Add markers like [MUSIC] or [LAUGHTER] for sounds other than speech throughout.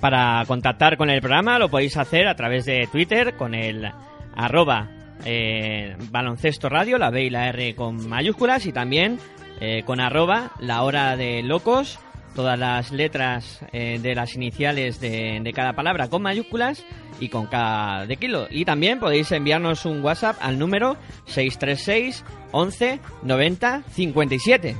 Para contactar con el programa lo podéis hacer a través de Twitter con el arroba eh, baloncesto radio, la B y la R con mayúsculas y también eh, con arroba la hora de locos, todas las letras eh, de las iniciales de, de, cada palabra con mayúsculas y con cada de kilo. Y también podéis enviarnos un WhatsApp al número 636 11 90 57.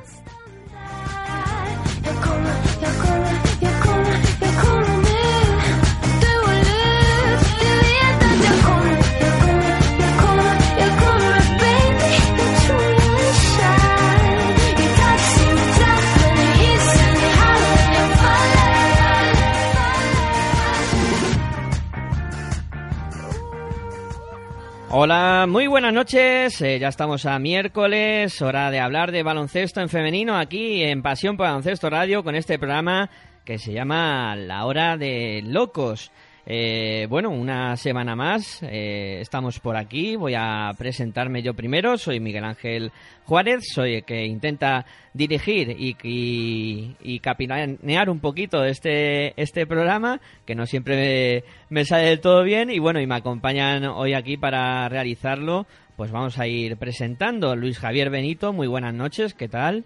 Hola, muy buenas noches. Eh, ya estamos a miércoles, hora de hablar de baloncesto en femenino aquí en Pasión por Baloncesto Radio con este programa que se llama La Hora de Locos. Eh, bueno, una semana más, eh, estamos por aquí, voy a presentarme yo primero, soy Miguel Ángel Juárez, soy el que intenta dirigir y, y, y capitanear un poquito este, este programa, que no siempre me, me, sale del todo bien, y bueno, y me acompañan hoy aquí para realizarlo, pues vamos a ir presentando. Luis Javier Benito, muy buenas noches, ¿qué tal?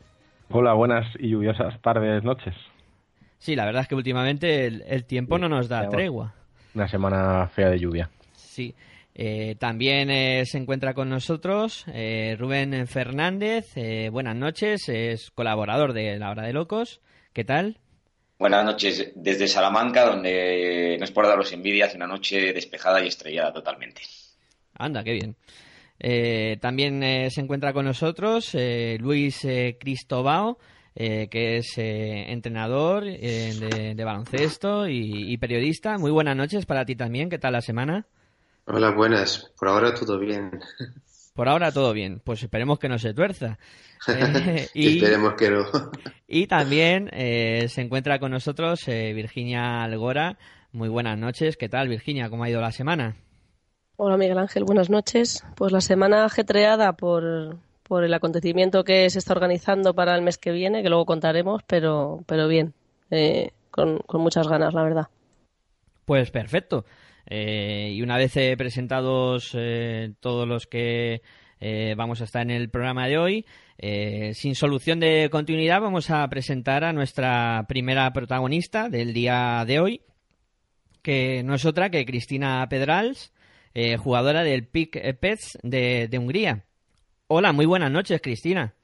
Hola, buenas y lluviosas tardes, noches. Sí, la verdad es que últimamente el, el tiempo no nos da tregua una semana fea de lluvia. Sí. Eh, también eh, se encuentra con nosotros eh, Rubén Fernández. Eh, buenas noches, es colaborador de La Hora de Locos. ¿Qué tal? Buenas noches desde Salamanca, donde no es por daros envidia, hace una noche despejada y estrellada totalmente. Anda, qué bien. también se encuentra con nosotros Luis Cristobao. Eh, que es eh, entrenador eh, de, de, baloncesto y, y, periodista. Muy buenas noches para ti también. ¿Qué tal la semana? Hola, buenas. Por ahora todo bien. Por ahora todo bien. Pues esperemos que no se tuerza. [LAUGHS] y, esperemos que no. y también se encuentra con nosotros Virginia Algora. Muy buenas noches. ¿Qué tal, Virginia? ¿Cómo ha ido la semana? Hola, Miguel Ángel. Buenas noches. Pues la semana ajetreada por, por el acontecimiento que se está organizando para el mes que viene, que luego contaremos, pero, pero bien, eh, con, con, muchas ganas, la verdad. Pues perfecto. Eh, y una vez eh, presentados todos los que vamos a estar en el programa de hoy, sin solución de continuidad, vamos a presentar a nuestra primera protagonista del día de hoy, que no es otra que Cristina Pedrals, jugadora del PIC Pets de, de Hungría. Hola, muy buenas noches, Cristina.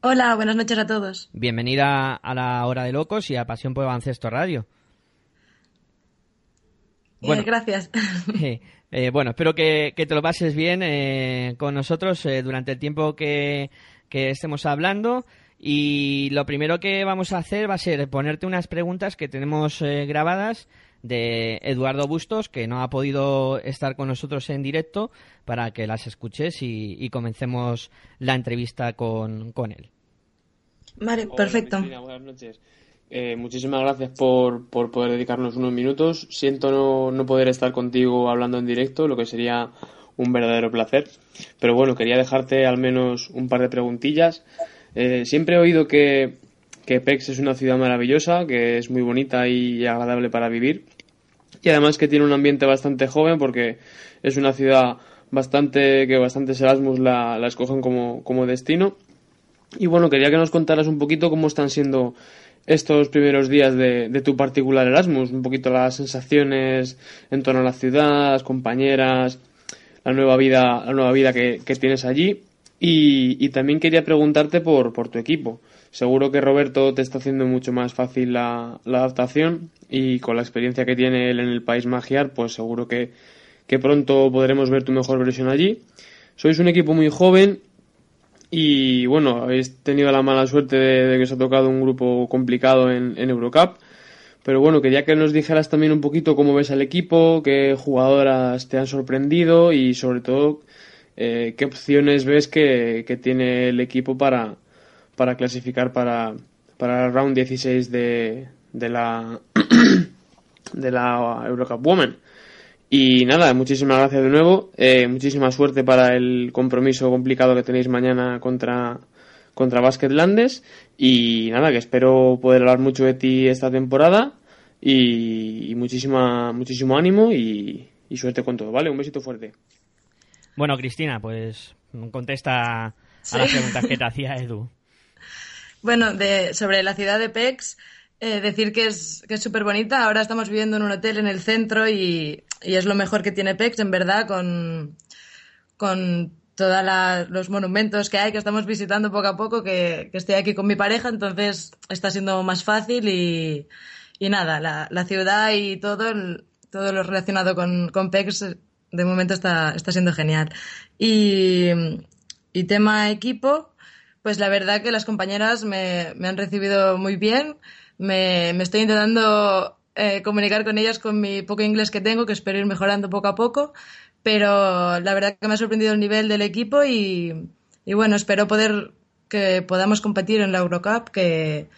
Hola, buenas noches a todos. Bienvenida a la Hora de Locos y a Pasión por Baloncesto Radio. Bueno, eh, gracias. [LAUGHS] Eh, eh, bueno, espero que, que, te lo pases bien con nosotros durante el tiempo que, que estemos hablando. Y lo primero que vamos a hacer va a ser ponerte unas preguntas que tenemos grabadas de Eduardo Bustos, que no ha podido estar con nosotros en directo, para que las escuches y, y comencemos la entrevista con, con él. Vale, perfecto. Hola, buenas noches. Eh, muchísimas gracias por, por, poder dedicarnos unos minutos. Siento no, no poder estar contigo hablando en directo, lo que sería un verdadero placer. Pero bueno, quería dejarte al menos un par de preguntillas. Eh, siempre he oído que, que Pex es una ciudad maravillosa, que es muy bonita y agradable para vivir. Y además que tiene un ambiente bastante joven porque es una ciudad bastante que bastantes Erasmus la, la escogen como, como destino. Y bueno, quería que nos contaras un poquito cómo están siendo estos primeros días de, de, tu particular Erasmus, un poquito las sensaciones en torno a la ciudad, las compañeras, la nueva vida, la nueva vida que, que tienes allí. Y, y, también quería preguntarte por, por tu equipo. Seguro que Roberto te está haciendo mucho más fácil la, adaptación y con la experiencia que tiene él en el país magiar, pues seguro que, que pronto podremos ver tu mejor versión allí. Sois un equipo muy joven y bueno, habéis tenido la mala suerte de, que os ha tocado un grupo complicado en, en, Eurocup. Pero bueno, quería que nos dijeras también un poquito cómo ves al equipo, qué jugadoras te han sorprendido y sobre todo eh, qué opciones ves que, que, tiene el equipo para, para clasificar para, para el round 16 de, de la [CLEARS THROAT] de la Eurocup Women. Y nada, muchísimas gracias de nuevo. Eh, muchísima suerte para el compromiso complicado que tenéis mañana contra, contra Basketlandes. Y nada, que espero poder hablar mucho de ti esta temporada. Y, y muchísima, muchísimo ánimo y, y, suerte con todo, ¿vale? Un besito fuerte. Bueno, Cristina, pues contesta a las preguntas que te hacía Edu. [LAUGHS] Bueno, de, sobre la ciudad de Pex, eh, decir que es que es súper bonita. Ahora estamos viviendo en un hotel en el centro y, y es lo mejor que tiene PEX, en verdad, con, con todos los monumentos que hay, que estamos visitando poco a poco, que, que, estoy aquí con mi pareja, entonces está siendo más fácil y, y nada, la, la, ciudad y todo, el, todo lo relacionado con, con PEX de momento está, está siendo genial. Y, y tema equipo, pues la verdad que las compañeras me, me han recibido muy bien. Me, me estoy intentando eh, comunicar con ellas con mi poco inglés que tengo, que espero ir mejorando poco a poco, pero la verdad que me ha sorprendido el nivel del equipo y, y bueno, espero poder que podamos competir en la Eurocup, que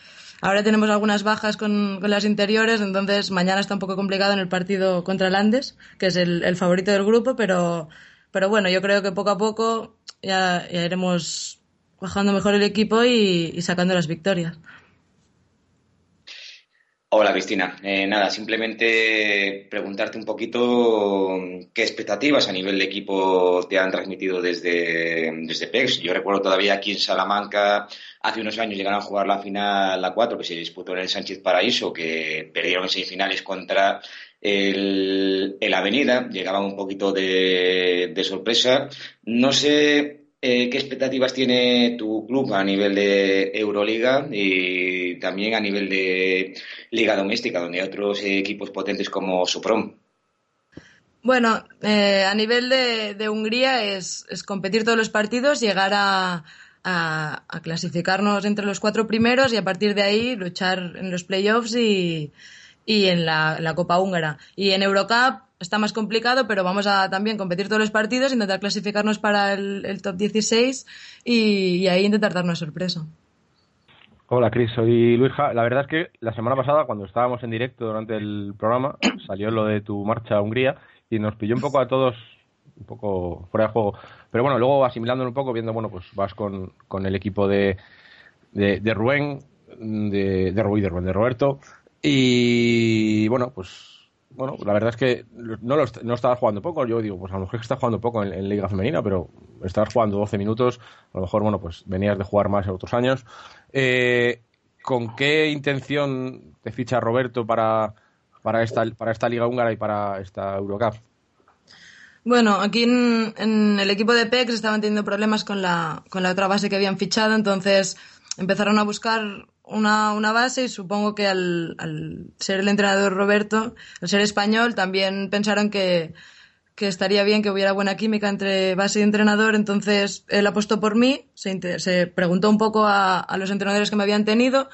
ahora tenemos algunas bajas con, con, las interiores, entonces mañana está un poco complicado en el partido contra Landes, que es el, el favorito del grupo, pero, pero bueno, yo creo que poco a poco ya, ya iremos bajando mejor el equipo y, sacando las victorias. Hola Cristina, eh, nada, simplemente preguntarte un poquito qué expectativas a nivel de equipo te han transmitido desde, desde PEX. Yo recuerdo todavía aquí en Salamanca, hace unos años llegaron a jugar la final, la 4, que se disputó en el Sánchez Paraíso, que perdieron en semifinales contra el, el Avenida, llegaban un poquito de, de sorpresa. No sé eh, ¿qué expectativas tiene tu club a nivel de Euroliga y también a nivel de Liga Doméstica, donde hay otros equipos potentes como Suprom? Bueno, eh, a nivel de, Hungría es, competir todos los partidos, llegar a, a, clasificarnos entre los cuatro primeros y a partir de ahí luchar en los playoffs y, y en la Copa Húngara. Y en Eurocup está más complicado, pero vamos a también competir todos los partidos, intentar clasificarnos para el, top 16 y, ahí intentar dar una sorpresa. Hola Cris, soy Luisa. La verdad es que la semana pasada, cuando estábamos en directo durante el programa, [COUGHS] salió lo de tu marcha a Hungría y nos pilló un poco a todos un poco fuera de juego. Pero bueno, luego asimilándolo un poco, viendo, bueno, pues vas con, con el equipo de, de, de Rubén, de, de, Rubén, de Roberto, y bueno, pues bueno, la verdad es que no, lo, no estaba jugando poco. Yo digo, pues a lo mejor está jugando poco en, Liga Femenina, pero estabas jugando 12 minutos. A lo mejor, bueno, pues venías de jugar más en otros años. Eh, ¿Con qué intención te ficha Roberto para, para, esta, para esta Liga Húngara y para esta Eurocup? Bueno, aquí en, en, el equipo de PEX estaban teniendo problemas con la, con la otra base que habían fichado, entonces empezaron a buscar una, una base y supongo que al, al, ser el entrenador Roberto, al ser español, también pensaron que, que estaría bien que hubiera buena química entre base y entrenador, entonces él apostó por mí, se, se preguntó un poco a, a, los entrenadores que me habían tenido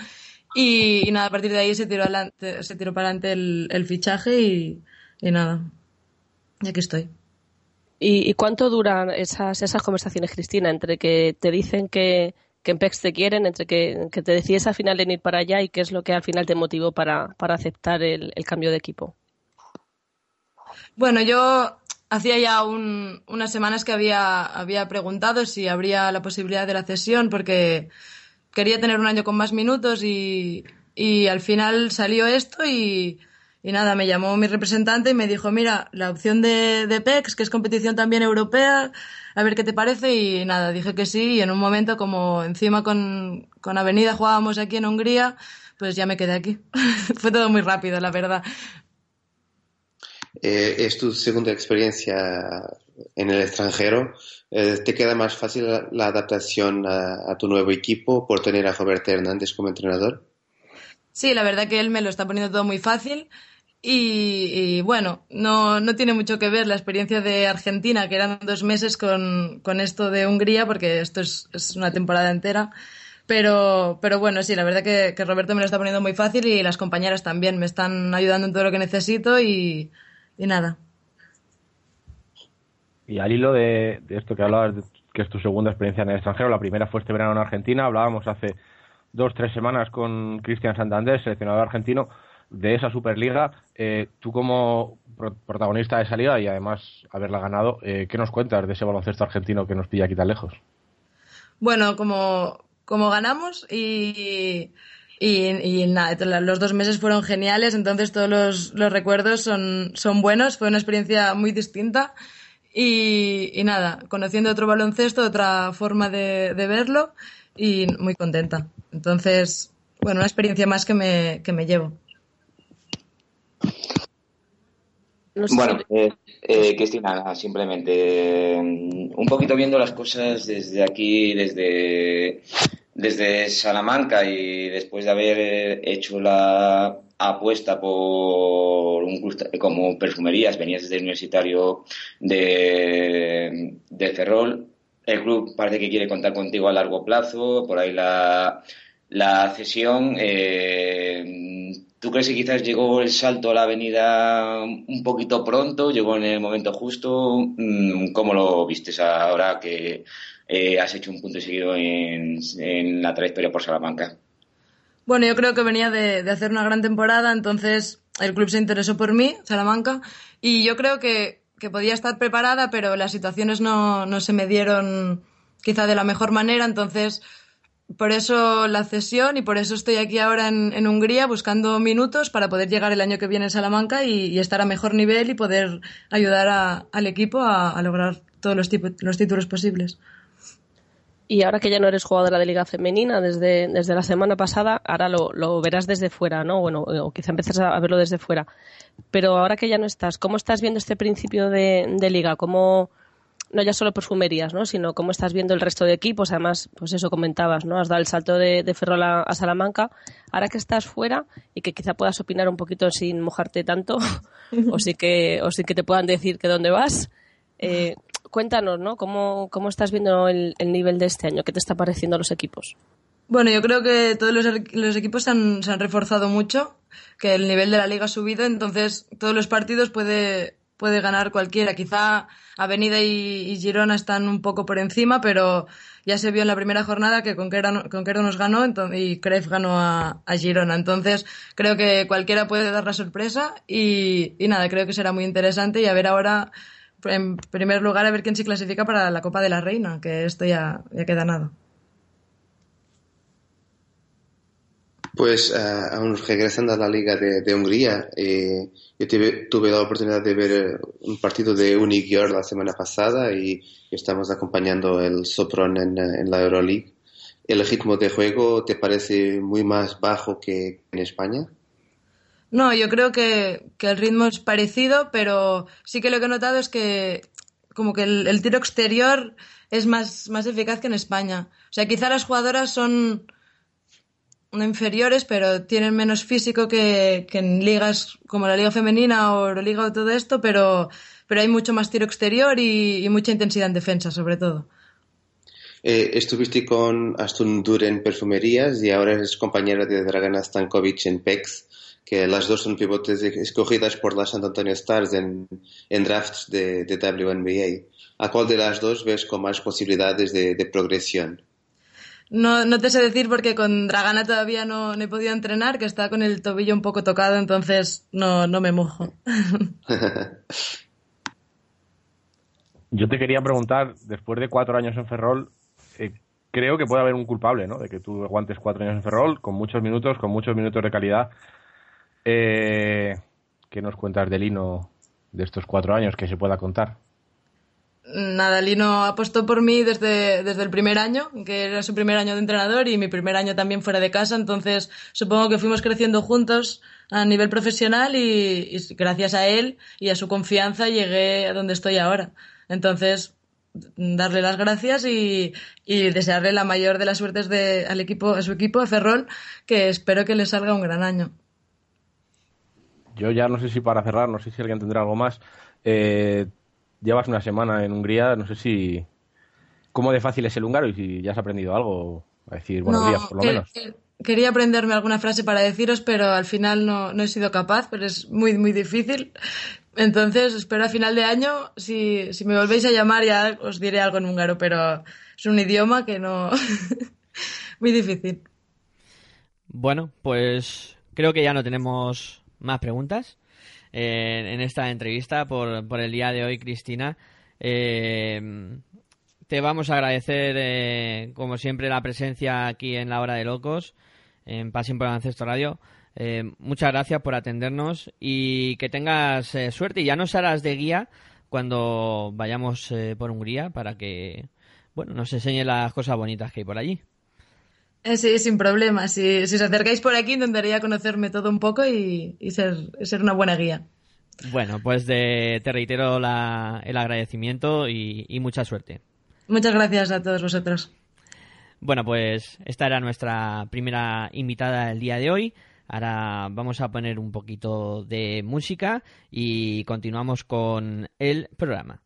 y, y, nada, a partir de ahí se tiró, adelante, se tiró para adelante el, el fichaje y, y, nada, y aquí estoy. ¿Y, ¿Y, cuánto duran esas, esas conversaciones, Cristina, entre que te dicen que, que en PEX te quieren, entre que, te decides al final en ir para allá y qué es lo que al final te motivó para, para aceptar el, cambio de equipo. Bueno, yo hacía ya unas semanas que había, había preguntado si habría la posibilidad de la cesión porque quería tener un año con más minutos y, y al final salió esto y, y, nada, me llamó mi representante y me dijo, mira, la opción de, de PEX, que es competición también europea, a ver qué te parece y nada, dije que sí y en un momento como encima con, con Avenida jugábamos aquí en Hungría, pues ya me quedé aquí. [LAUGHS] Fue todo muy rápido, la verdad. Eh, es tu segunda experiencia en el extranjero. Eh, ¿Te queda más fácil la, adaptación a, tu nuevo equipo por tener a Roberto Hernández como entrenador? Sí, la verdad que él me lo está poniendo todo muy fácil. Y, bueno, no, no, tiene mucho que ver la experiencia de Argentina, que eran dos meses con, con esto de Hungría, porque esto es, es, una temporada entera. Pero, pero bueno, sí, la verdad que, que, Roberto me lo está poniendo muy fácil y las compañeras también me están ayudando en todo lo que necesito y, nada. Y al hilo de, de esto que hablabas, que es tu segunda experiencia en el extranjero, la primera fue este verano en Argentina, hablábamos hace dos, tres semanas con Cristian Santander, seleccionador argentino de esa Superliga. Eh, tú como protagonista de esa liga y además haberla ganado, eh, ¿qué nos cuentas de ese baloncesto argentino que nos pilla aquí tan lejos? Bueno, como, como ganamos y, y, nada, los dos meses fueron geniales, entonces todos los, los recuerdos son, son buenos, fue una experiencia muy distinta. Y, y, nada, conociendo otro baloncesto, otra forma de, de, verlo y muy contenta. Entonces, bueno, una experiencia más que me, que me llevo. Bueno, eh, eh, Cristina, simplemente mm, un poquito viendo las cosas desde aquí, desde, desde Salamanca y después de haber hecho la apuesta por un como perfumerías, venías desde el universitario de, de Ferrol, el club parece que quiere contar contigo a largo plazo, por ahí la, la cesión. Eh, ¿Tú crees que quizás llegó el salto a la avenida un poquito pronto, llegó en el momento justo? Mm, ¿Cómo lo vistes ahora que eh, has hecho un punto seguido en, la trayectoria por Salamanca? Bueno, yo creo que venía de, hacer una gran temporada, entonces el club se interesó por mí, Salamanca, y yo creo que que podía estar preparada, pero las situaciones no, no se me dieron quizá de la mejor manera, entonces por eso la cesión y por eso estoy aquí ahora en, Hungría buscando minutos para poder llegar el año que viene en Salamanca y, estar a mejor nivel y poder ayudar a, al equipo a, a lograr todos los, los títulos posibles. Y ahora que ya no eres jugadora de Liga Femenina desde, desde la semana pasada, ahora lo, lo verás desde fuera, ¿no? Bueno, o quizá empezás a verlo desde fuera. Pero ahora que ya no estás, ¿cómo estás viendo este principio de, de Liga? ¿Cómo, no ya solo perfumerías, ¿no? Sino cómo estás viendo el resto de equipos. Además, pues eso comentabas, ¿no? Has dado el salto de, de Ferrol a, Salamanca. Ahora que estás fuera y que quizá puedas opinar un poquito sin mojarte tanto, [LAUGHS] o sí que, o sí que te puedan decir que dónde vas, eh, cuéntanos, ¿no? ¿Cómo, cómo estás viendo el, nivel de este año? ¿Qué te está pareciendo los equipos? Bueno, yo creo que todos los, los equipos se han, se han, reforzado mucho, que el nivel de la liga ha subido, entonces todos los partidos puede, puede ganar cualquiera. Quizá Avenida y, Girona están un poco por encima, pero ya se vio en la primera jornada que Conquero, Conquero nos ganó y Cref ganó a, a, Girona. Entonces creo que cualquiera puede dar la sorpresa y, y nada, creo que será muy interesante y a ver ahora en primer lugar, a ver quién se clasifica para la Copa de la Reina, que esto ya, ya queda nada. Pues uh, aún regresando a la Liga de, Hungría, eh, yo tuve, tuve, la oportunidad de ver eh, un partido de Unigior la semana pasada y estamos acompañando el Sopron en, en, la Euroleague. ¿El ritmo de juego te parece muy más bajo que en España? No, yo creo que, que, el ritmo es parecido, pero sí que lo que he notado es que como que el, el, tiro exterior es más, más eficaz que en España. O sea, quizá las jugadoras son inferiores, pero tienen menos físico que, que en ligas como la Liga Femenina o la Liga o todo esto, pero, pero hay mucho más tiro exterior y, y mucha intensidad en defensa, sobre todo. Eh, estuviste con Astun Dur en Perfumerías y ahora eres compañera de Dragana Stankovic en PEX que las dos son pivotes escogidas por la San Antonio Stars en, en drafts de, de, WNBA. ¿A cuál de las dos ves con más posibilidades de, de, progresión? No, no te sé decir porque con Dragana todavía no, no, he podido entrenar, que está con el tobillo un poco tocado, entonces no, no me mojo. [LAUGHS] Yo te quería preguntar, después de cuatro años en Ferrol, eh, creo que puede haber un culpable, ¿no? De que tú aguantes cuatro años en Ferrol, con muchos minutos, con muchos minutos de calidad. Eh, ¿Qué nos cuentas de Lino de estos cuatro años que se pueda contar? Nada, Lino apostó por mí desde, desde el primer año, que era su primer año de entrenador y mi primer año también fuera de casa, entonces supongo que fuimos creciendo juntos a nivel profesional y, gracias a él y a su confianza llegué a donde estoy ahora. Entonces, darle las gracias y, y, desearle la mayor de las suertes de, al equipo, a su equipo, a Ferrol, que espero que le salga un gran año. Yo ya no sé si para cerrar, no sé si alguien tendrá algo más. Eh, llevas una semana en Hungría, no sé si... ¿Cómo de fácil es el húngaro y si ya has aprendido algo? A decir buenos días, por lo menos. quería aprenderme alguna frase para deciros, pero al final no, no he sido capaz, pero es muy, muy difícil. Entonces, espero a final de año, si, si me volvéis a llamar ya os diré algo en húngaro, pero es un idioma que no... [LAUGHS] muy difícil. Bueno, pues creo que ya no tenemos más preguntas en esta entrevista por, por, el día de hoy, Cristina. Eh, te vamos a agradecer, eh, como siempre, la presencia aquí en la Hora de Locos, en Pasión por el Ancesto Radio. Eh, muchas gracias por atendernos y que tengas suerte y ya nos harás de guía cuando vayamos por Hungría para que bueno nos enseñe las cosas bonitas que hay por allí. Sí, sin problema. Si, si os acercáis por aquí, intentaría conocerme todo un poco y, ser, ser, una buena guía. Bueno, pues te reitero el agradecimiento y, y mucha suerte. Muchas gracias a todos vosotros. Bueno, pues esta era nuestra primera invitada del día de hoy. Ahora vamos a poner un poquito de música y continuamos con el programa.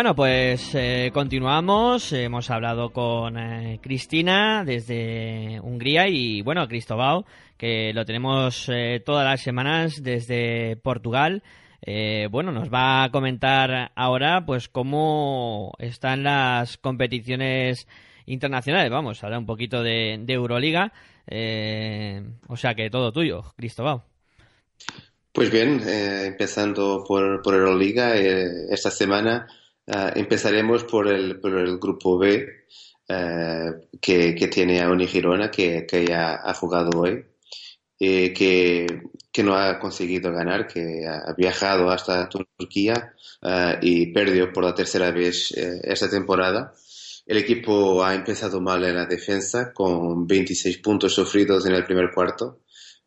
Bueno, pues eh, continuamos. Hemos hablado con eh, Cristina desde Hungría y, bueno, Cristobao, que lo tenemos eh, todas las semanas desde Portugal. bueno, nos va a comentar ahora, pues, cómo están las competiciones internacionales. Vamos, hablar un poquito de, Euroliga. o sea que todo tuyo, Cristobao. Pues bien, empezando por, por Euroliga, esta semana Ah, empezaremos por el, por el grupo B, eh, que, que, tiene a Uni Girona, que, que ya ha jugado hoy, que, que, no ha conseguido ganar, que ha viajado hasta Turquía ah, y perdió por la tercera vez eh, esta temporada. El equipo ha empezado mal en la defensa, con 26 puntos sufridos en el primer cuarto,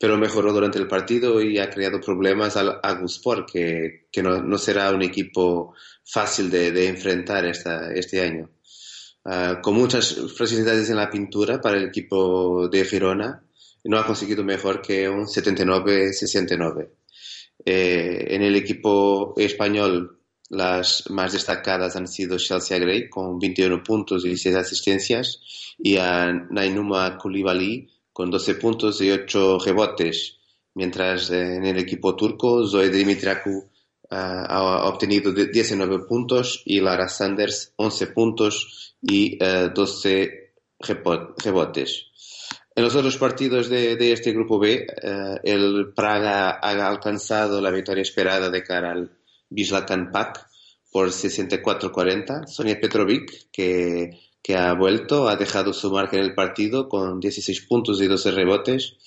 pero mejoró durante el partido y ha creado problemas al Aguspor, que, que no, no, será un equipo fácil de, de enfrentar esta, este año. Uh, con muchas facilidades en la pintura para el equipo de Girona, no ha conseguido mejor que un 79-69. Eh, en el equipo español, las más destacadas han sido Chelsea Gray con 21 puntos y 6 asistencias y a Nainuma Koulibaly con 12 puntos y 8 rebotes, mientras eh, en el equipo turco Zoe Dimitraku ha obtenido 19 puntos y Lara Sanders 11 puntos y 12 eh, rebotes. En los otros partidos de, de este grupo B, eh, el Praga ha alcanzado la victoria esperada de cara al Wisla Pak por 64-40. Sonia Petrovic, que, que, ha vuelto, ha dejado su marca en el partido con 16 puntos y 12 rebotes,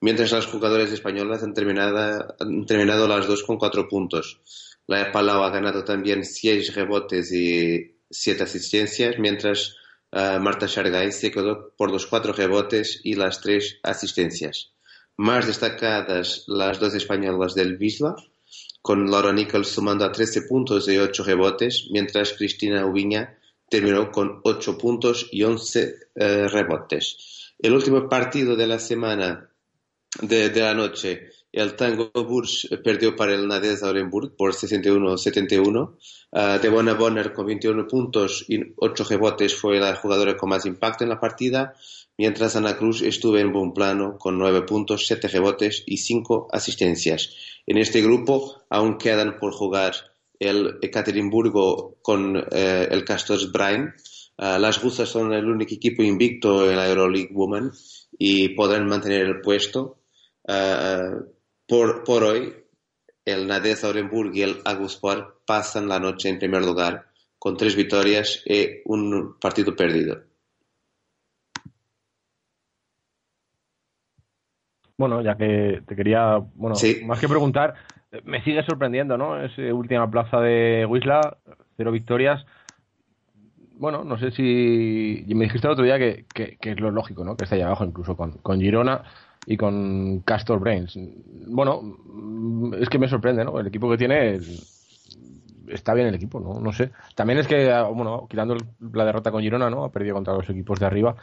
mientras las jugadoras españolas han terminado, han terminado las dos con 4 puntos. La Palau ha ganado también 6 rebotes y 7 asistencias, mientras uh, Marta Shargay se quedó por los 4 rebotes y las 3 asistencias. Más destacadas las dos españolas del Wisla, con Laura Nichols sumando a 13 puntos y 8 rebotes, mientras Cristina Ubiña terminó con 8 puntos y 11 uh, rebotes. El último partido de la semana de, la noche el Tango Burs perdió para el Nadez Orenburg por 61-71. Uh, ah, Devona Bonner con 21 puntos y 8 rebotes fue la jugadora con más impacto en la partida, mientras Ana Cruz estuvo en buen plano con 9 puntos, 7 rebotes y 5 asistencias. En este grupo aún quedan por jugar el Ekaterimburgo con eh, el Castors Brain. Uh, las rusas son el único equipo invicto en la Euroleague Women y podrán mantener el puesto. Uh, por, por hoy, el Nadez Orenburg y el Aguspor pasan la noche en primer lugar con tres victorias y un partido perdido. Bueno, ya que te quería, bueno, más que preguntar, me sigue sorprendiendo, ¿no? Esa última plaza de Wisla, cero victorias. Bueno, no sé si. Me dijiste el otro día que, que, es lo lógico, ¿no? Que está ahí abajo, incluso con, con Girona y con Castor Brains. Bueno, es que me sorprende, ¿no? El equipo que tiene está bien el equipo, ¿no? No sé. También es que, bueno, quitando la derrota con Girona, ¿no? Ha perdido contra los equipos de arriba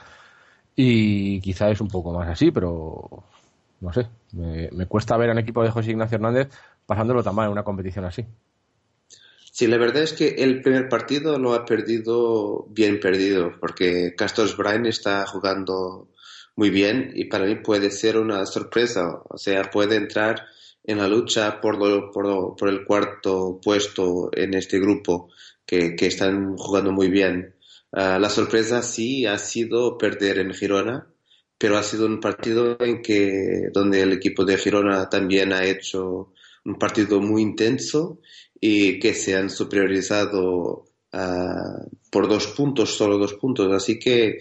y quizá es un poco más así, pero no sé. Me, me cuesta ver a un equipo de José Ignacio Hernández pasándolo tan mal en una competición así. Sí, la verdad es que el primer partido lo ha perdido bien perdido, porque Castors Brain está jugando muy bien y para mí puede ser una sorpresa. O sea, puede entrar en la lucha por, el cuarto puesto en este grupo que, están jugando muy bien. Uh, la sorpresa sí ha sido perder en Girona, pero ha sido un partido en que donde el equipo de Girona también ha hecho un partido muy intenso y que se han superiorizado uh, por dos puntos, solo dos puntos. Así que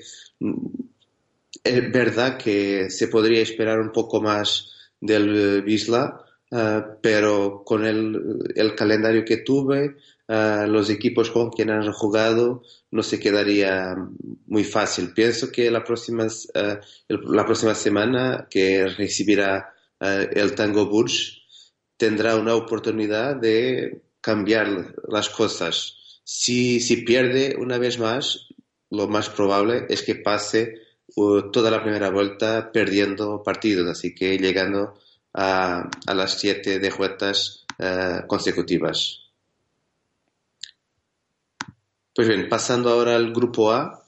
es verdad que se podría esperar un poco más del Bisla, uh, pero con el, el, calendario que tuve, uh, los equipos con quien han jugado, no se quedaría muy fácil. Pienso que la próxima, la próxima semana que recibirá el Tango Burj tendrá una oportunidad de cambiar las cosas. Si, si pierde una vez más, lo más probable es que pase toda la primera vuelta perdiendo partidos, así que llegando a, a las siete derrotas uh, consecutivas. Pues bien, pasando ahora al grupo A.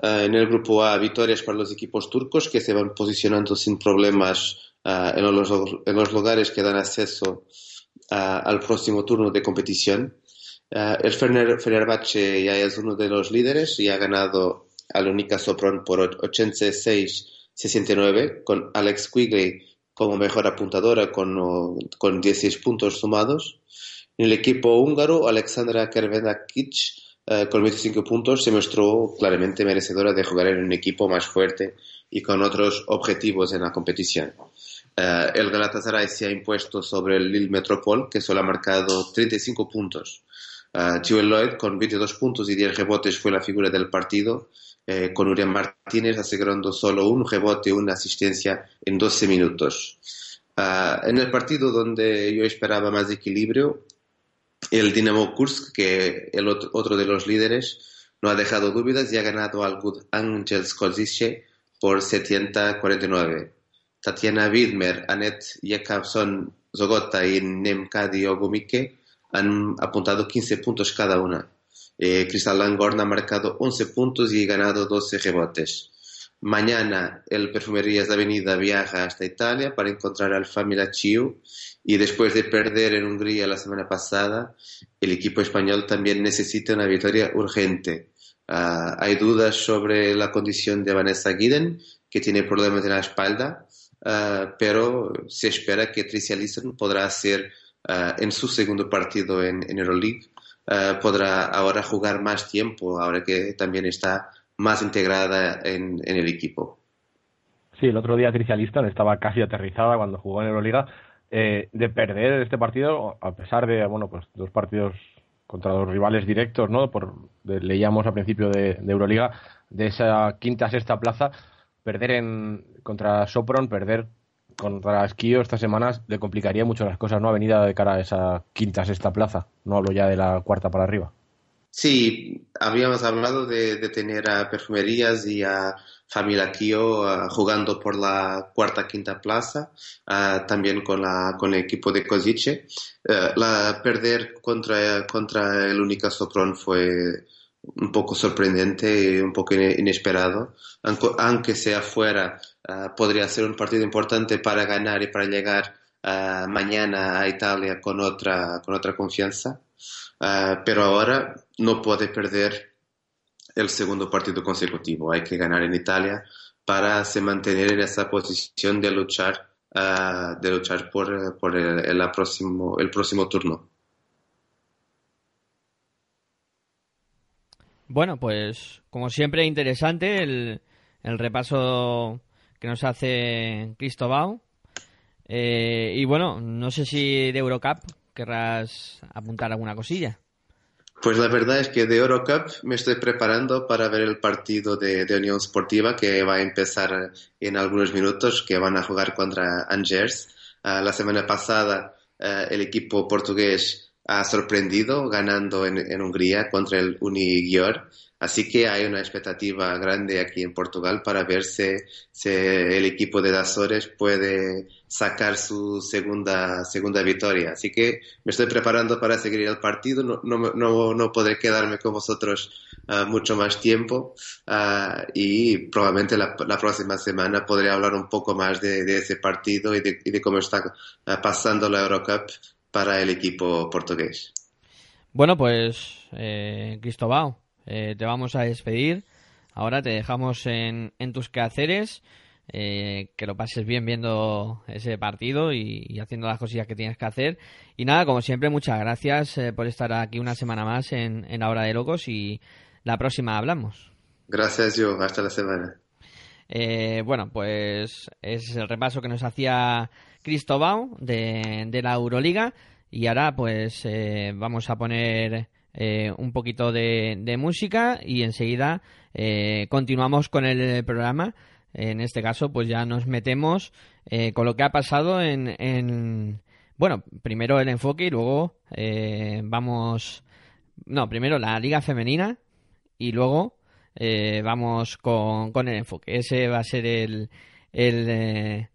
Uh, en el grupo A, victorias para los equipos turcos que se van posicionando sin problemas uh, en, los, en, los, lugares que dan acceso al próximo turno de competición. el Fener, Fenerbahce ya es uno de los líderes y ha ganado Alunica Sopron por 86-69, con Alex Quigley como mejor apuntadora con, con 16 puntos sumados. En el equipo húngaro, Alexandra Kervenakic eh, con 25 puntos se mostró claramente merecedora de jugar en un equipo más fuerte y con otros objetivos en la competición. Eh, el Galatasaray se ha impuesto sobre el Lille Metropole, que solo ha marcado 35 puntos. Uh, Lloyd, con 22 puntos y 10 rebotes, fue la figura del partido, eh, con Urián Martínez asegurando solo un rebote y una asistencia en 12 minutos. En el partido donde yo esperaba más equilibrio, el Dinamo Kursk, que el otro, de los líderes, no ha dejado dudas y ha ganado al Good Angels Kozice por 749. Tatiana Widmer, Annette Jakobson Zogota y Nemkadi Ogumike han apuntado 15 puntos cada una. Eh, Crystal Langorn ha marcado 11 puntos y ganado 12 rebotes. Mañana el Perfumerías de Avenida viaja hasta Italia para encontrar al Famila Chiu y después de perder en Hungría la semana pasada, el equipo español también necesita una victoria urgente. Ah, hay dudas sobre la condición de Vanessa Guiden, que tiene problemas en la espalda, ah, pero se espera que Tricia Listen podrá hacer ah, en su segundo partido en, en Euroleague, podrá ahora jugar más tiempo, ahora que también está más integrada en, el equipo. Sí, el otro día Tricia Liston estaba casi aterrizada cuando jugó en Euroliga. Eh, de perder este partido, a pesar de, bueno, pues dos partidos contra los rivales directos, ¿no? Por, leíamos al principio de, Euroliga, de esa quinta sexta plaza, perder en, contra Sopron, perder contra Esquío estas semanas le complicaría mucho las cosas, ¿no? Avenida de cara a esa quinta sexta plaza, no hablo ya de la cuarta para arriba. Sí, habíamos hablado de, tener a Perfumerías y a Familia Kio ah, jugando por la cuarta, quinta plaza, ah, también con, la, con el equipo de Kozice. Eh, la perder contra, contra el única Sopron fue un poco sorprendente y un poco inesperado. Aunque, sea fuera, ah, podría ser un partido importante para ganar y para llegar mañana a Italia con otra, con otra confianza. Ah, pero ahora no puede perder el segundo partido consecutivo. Hay que ganar en Italia para se mantener en esa posición de luchar, ah, de luchar por, por el, próximo, el próximo turno. Bueno, pues como siempre interesante el, el repaso que nos hace Cristobal. Eh, y bueno, no sé si de Eurocup querrás apuntar alguna cosilla. Pues la verdad es que de Eurocup me estoy preparando para ver el partido de, Unión Sportiva que va a empezar en algunos minutos, que van a jugar contra Angers. Ah, la semana pasada ah, el equipo portugués ha sorprendido ganando en, Hungría contra el Unigior Así que hay una expectativa grande aquí en Portugal para ver si, el equipo de Azores puede sacar su segunda, segunda victoria. Así que me estoy preparando para seguir el partido. No, no, no, podré quedarme con vosotros ah, mucho más tiempo ah, y probablemente la, próxima semana podré hablar un poco más de, ese partido y de, cómo está ah, pasando la Eurocup para el equipo portugués. Bueno, pues eh, Cristóbal, eh, te vamos a despedir. Ahora te dejamos en, tus quehaceres. Eh, que lo pases bien viendo ese partido y, haciendo las cosillas que tienes que hacer. Y nada, como siempre, muchas gracias eh, por estar aquí una semana más en, la hora de locos y la próxima hablamos. Gracias, yo. Hasta la semana. bueno, pues es el repaso que nos hacía Cristóbal de, de la Euroliga y ahora pues vamos a poner eh, un poquito de, música y enseguida eh, continuamos con el programa. En este caso, pues ya nos metemos eh, con lo que ha pasado en, bueno, primero el enfoque y luego vamos, no, primero la liga femenina y luego vamos con, con, el enfoque. Ese va a ser el, el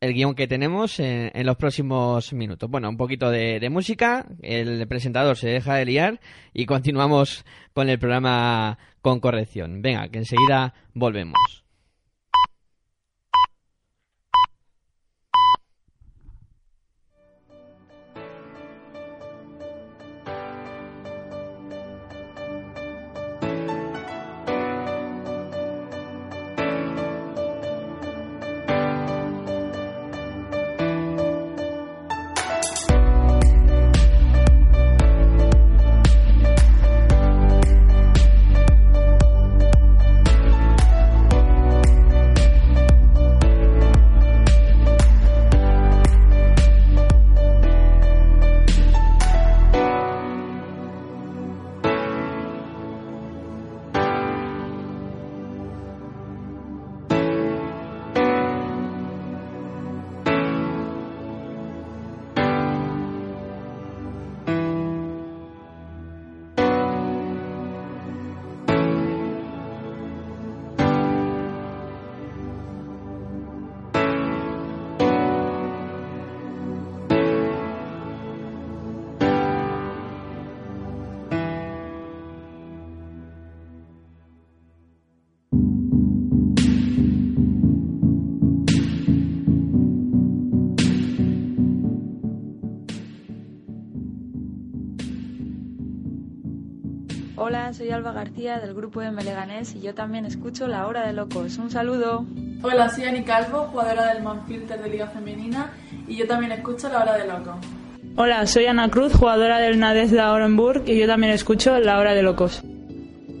el guion que tenemos en, los próximos minutos. Bueno, un poquito de, música, el presentador se deja de liar y continuamos con el programa con corrección. Venga, que enseguida volvemos. Hola, soy Alba García del grupo de Meleganés y yo también escucho La Hora de Locos. Un saludo. Hola, soy Ani Calvo, jugadora del Manfilter de Liga Femenina y yo también escucho La Hora de Locos. Hola, soy Ana Cruz, jugadora del Nades de Orenburg y yo también escucho La Hora de Locos.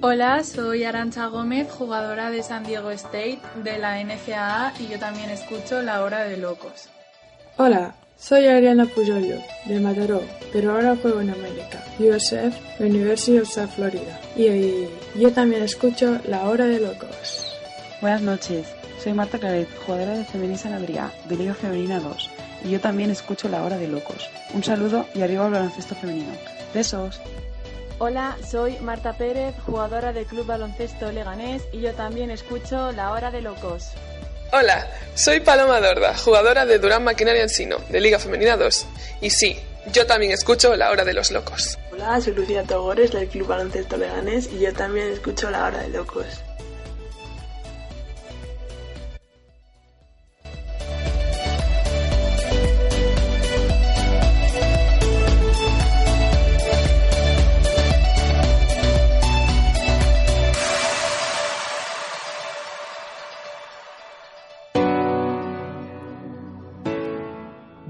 Hola, soy Arancha Gómez, jugadora de San Diego State de la NCAA y yo también escucho La Hora de Locos. Hola, soy Ariana Puyollo, de Mataró, pero ahora juego en América, USF, University of South Florida. Y yo también escucho La Hora de Locos. Buenas noches, soy Marta Claret, jugadora de Femenina Adrià, de Liga Femenina 2, y yo también escucho La Hora de Locos. Un saludo y arriba al baloncesto femenino. Besos. Hola, soy Marta Pérez, jugadora del Club Baloncesto Leganés y yo también escucho La Hora de Locos. Hola, soy Paloma Dorda, jugadora de Durán Maquinaria Ensino, de Liga Femenina 2. Y sí, yo también escucho La Hora de los Locos. Hola, soy Lucía Togores del Club Baloncesto Leganés y yo también escucho La Hora de Locos.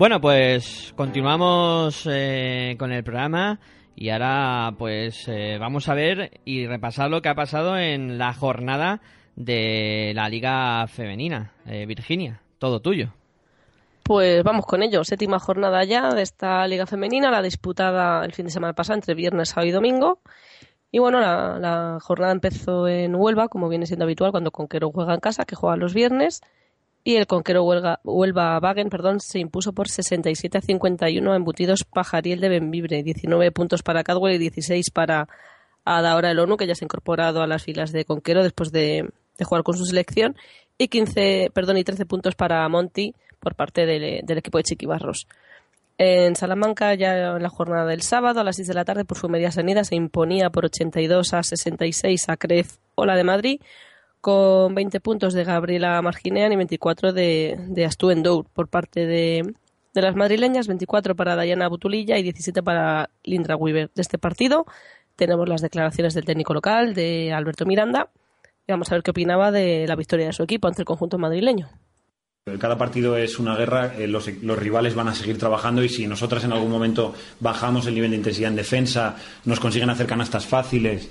Bueno, pues continuamos eh, con el programa y ahora pues eh, vamos a ver y repasar lo que ha pasado en la jornada de la Liga Femenina. Eh, Virginia, todo tuyo. Pues vamos con ello. Séptima jornada ya de esta Liga Femenina, la disputada el fin de semana pasado entre viernes, sábado y domingo. Y bueno, la, la jornada empezó en Huelva, como viene siendo habitual, cuando Conquero juega en casa, que juega los viernes y el conquero Huelva, Huelva Wagen perdón, se impuso por 67 a 51 a embutidos Pajariel de Benvibre, 19 puntos para Cadwell y 16 para Adaora el ONU, que ya se ha incorporado a las filas de Conquero después de, jugar con su selección, y 15, perdón, y 13 puntos para Monti por parte del, equipo de Chiquibarros. En Salamanca, ya en la jornada del sábado, a las 6 de la tarde, media sanidad, se imponía por 82 a 66 a Cref Ola de Madrid, con 20 puntos de Gabriela Marginean y 24 de, de Astu Endour por parte de, de, las madrileñas, 24 para Dayana Butulilla y 17 para Lindra Weaver. De este partido tenemos las declaraciones del técnico local, de Alberto Miranda, y vamos a ver qué opinaba de la victoria de su equipo ante el conjunto madrileño. Cada partido es una guerra, eh, los, los, rivales van a seguir trabajando y si nosotras en algún momento bajamos el nivel de intensidad en defensa, nos consiguen hacer canastas fáciles,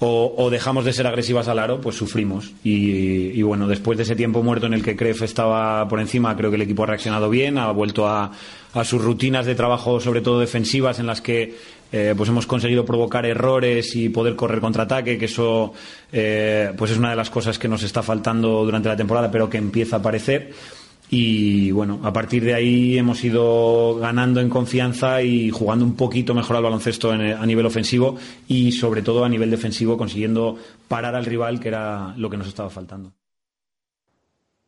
o, dejamos de ser agresivas al aro, pues sufrimos. Y, bueno, después de ese tiempo muerto en el que Cref estaba por encima, creo que el equipo ha reaccionado bien, ha vuelto a, sus rutinas de trabajo, sobre todo defensivas, en las que eh, pues hemos conseguido provocar errores y poder correr contraataque, que eso eh, pues es una de las cosas que nos está faltando durante la temporada, pero que empieza a aparecer. Y bueno, a partir de ahí hemos ido ganando en confianza y jugando un poquito mejor al baloncesto a nivel ofensivo y sobre todo a nivel defensivo consiguiendo parar al rival, que era lo que nos estaba faltando.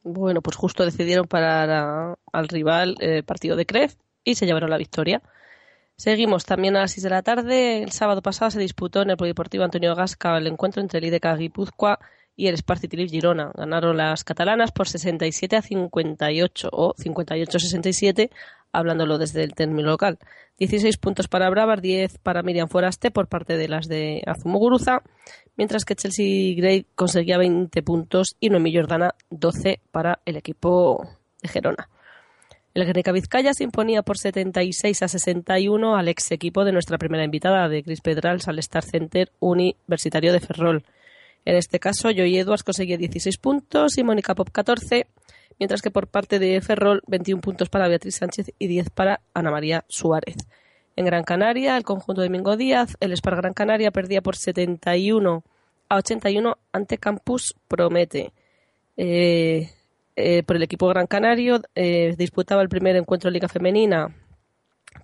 Bueno, pues justo decidieron parar al rival el eh, partido de Cref y se llevaron la victoria. Seguimos también a las 6 de la tarde. El sábado pasado se disputó en el Polideportivo Antonio Gasca el encuentro entre el IDK Guipúzcoa y el Spartitilif Girona. Ganaron las catalanas por 67 a 58 o 58 a 67, hablándolo desde el término local. 16 puntos para Bravas, 10 para Miriam Foraste por parte de las de Azumuguruza, mientras que Chelsea Gray conseguía 20 puntos y Noemí Jordana 12 para el equipo de Gerona. El Guernica Vizcaya se imponía por 76 a 61 al ex equipo de nuestra primera invitada, de Cris Pedrals, al Star Center Universitario de Ferrol. En este caso, Joy Edwards conseguía 16 puntos y Mónica Pop 14, mientras que por parte de Ferrol 21 puntos para Beatriz Sánchez y 10 para Ana María Suárez. En Gran Canaria, el conjunto de Domingo Díaz, el Spar Gran Canaria perdía por 71 a 81 ante Campus Promete. Eh, eh, por el equipo Gran Canario eh, disputaba el primer encuentro de Liga Femenina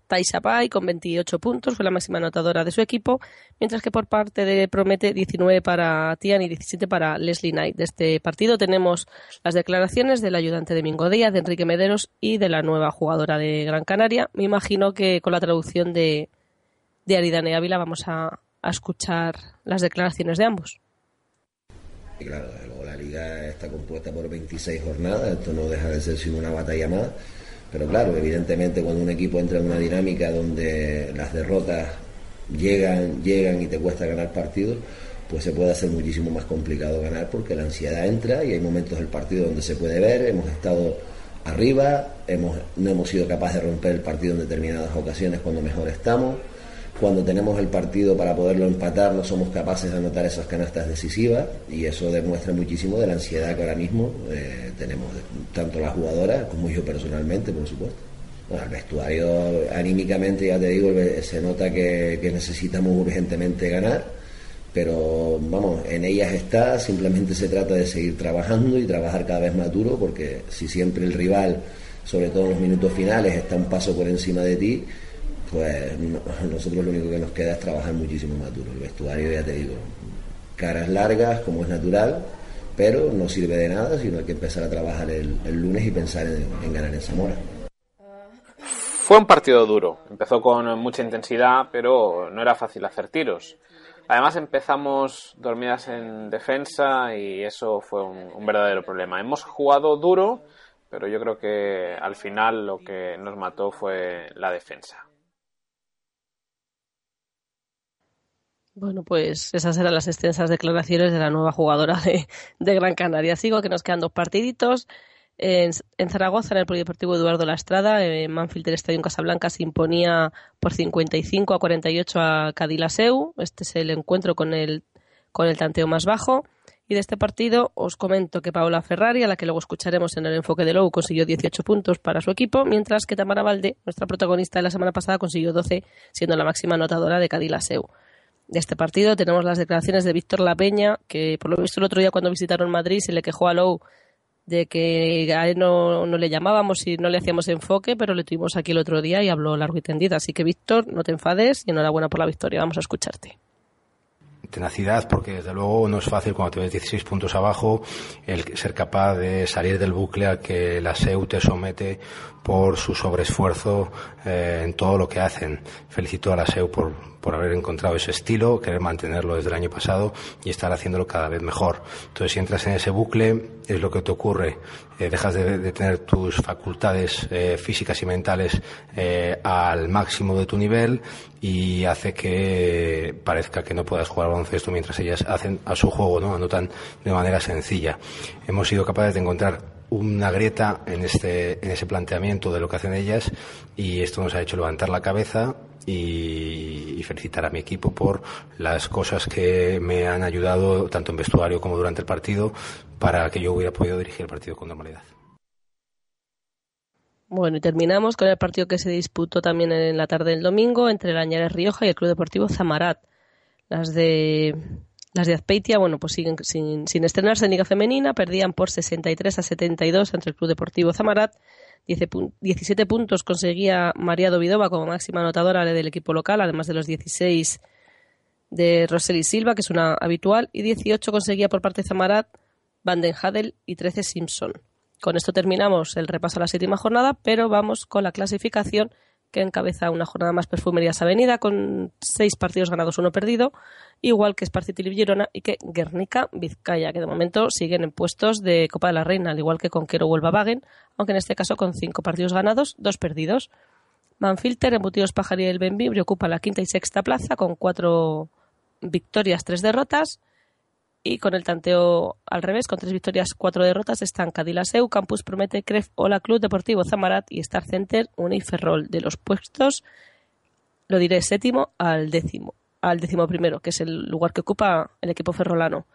Taisa Pai con 28 puntos, fue la máxima anotadora de su equipo, mientras que por parte de Promete 19 para Tian y 17 para Leslie Knight. De este partido tenemos las declaraciones del ayudante de Mingo Díaz, de Enrique Mederos y de la nueva jugadora de Gran Canaria. Me imagino que con la traducción de, de Aridane Ávila vamos a, escuchar las declaraciones de ambos. Claro, la liga está compuesta por 26 jornadas, esto no deja de ser sino una batalla más pero claro, evidentemente cuando un equipo entra en una dinámica donde las derrotas llegan, llegan y te cuesta ganar partidos, pues se puede hacer muchísimo más complicado ganar porque la ansiedad entra y hay momentos del partido donde se puede ver, hemos estado arriba, hemos, no hemos sido capaces de romper el partido en determinadas ocasiones cuando mejor estamos, cuando tenemos el partido para poderlo empatar no somos capaces de anotar esas canastas decisivas y eso demuestra muchísimo de la ansiedad que ahora mismo eh, tenemos, tanto la jugadora como yo personalmente, por supuesto. el vestuario anímicamente, ya te digo, se nota que, que necesitamos urgentemente ganar pero vamos, en ellas está, simplemente se trata de seguir trabajando y trabajar cada vez más duro, porque si siempre el rival, sobre todo en los minutos finales, está un paso por encima de ti, pues [LAUGHS] nosotros lo único que nos queda es trabajar muchísimo más duro. El vestuario, ya te digo, caras largas, como es natural, pero no sirve de nada, sino hay que empezar a trabajar el, lunes y pensar en, en ganar en Zamora. Fue un partido duro, empezó con mucha intensidad, pero no era fácil hacer tiros. Además empezamos dormidas en defensa y eso fue un, verdadero problema. Hemos jugado duro, pero yo creo que al final lo que nos mató fue la defensa. Bueno, pues esas eran las extensas declaraciones de la nueva jugadora de, de Gran Canaria. Sigo que nos quedan dos partiditos. En, Zaragoza, en el Polideportivo Eduardo Lastrada, en Manfield Estadio en Casablanca se imponía por 55 a 48 a Cadilaseu. Este es el encuentro con el, con el tanteo más bajo. Y de este partido os comento que Paola Ferrari, a la que luego escucharemos en el enfoque de Low, consiguió 18 puntos para su equipo, mientras que Tamara Valde, nuestra protagonista de la semana pasada, consiguió 12, siendo la máxima anotadora de Cadilaseu. De este partido tenemos las declaraciones de Víctor La Peña, que por lo visto el otro día cuando visitaron Madrid se le quejó a Lowe de que a él no, no, le llamábamos y no le hacíamos enfoque, pero le tuvimos aquí el otro día y habló largo y tendido. Así que, Víctor, no te enfades y enhorabuena por la victoria. Vamos a escucharte tenacidad, porque desde luego no es fácil cuando te ves 16 puntos abajo el ser capaz de salir del bucle al que la SEU te somete por su sobreesfuerzo eh, en todo lo que hacen. Felicito a la SEU por, por haber encontrado ese estilo, querer mantenerlo desde el año pasado y estar haciéndolo cada vez mejor. Entonces, si entras en ese bucle, es lo que te ocurre. Eh, dejas de, tener tus facultades eh, físicas y mentales eh, al máximo de tu nivel y hace que parezca que no puedas jugar baloncesto mientras ellas hacen a su juego, ¿no? Anotan de manera sencilla. Hemos sido capaces de encontrar una grieta en este en ese planteamiento de lo que hacen ellas y esto nos ha hecho levantar la cabeza y, felicitar a mi equipo por las cosas que me han ayudado tanto en vestuario como durante el partido para que yo hubiera podido dirigir el partido con normalidad. Bueno, y terminamos con el partido que se disputó también en la tarde del domingo entre el Añares Rioja y el Club Deportivo Zamarat. Las de las de Azpeitia, bueno, pues siguen sin, sin estrenarse en Liga Femenina, perdían por 63 a 72 entre el Club Deportivo Zamarat. 17 puntos conseguía María Dovidova como máxima anotadora del equipo local, además de los 16 de Roseli Silva, que es una habitual, y 18 conseguía por parte de Zamarat, Van den Hadel y 13 Simpson. Con esto terminamos el repaso a la séptima jornada, pero vamos con la clasificación que encabeza una jornada más Perfumerías Avenida con seis partidos ganados, uno perdido, igual que Esparciti Girona y que Guernica Vizcaya, que de momento siguen en puestos de Copa de la Reina, al igual que con Quero Wagen, aunque en este caso con cinco partidos ganados, dos perdidos. Manfilter, Embutidos Pajar y el Benvibri ocupa la quinta y sexta plaza con cuatro victorias, tres derrotas. Y con el tanteo al revés, con tres victorias, cuatro derrotas, están Cadilaseu, Campus Promete, Cref, Ola Club Deportivo Zamarat y Star Center, Uniferrol. De los puestos, lo diré séptimo al décimo, al décimo primero, que es el lugar que ocupa el equipo ferrolano.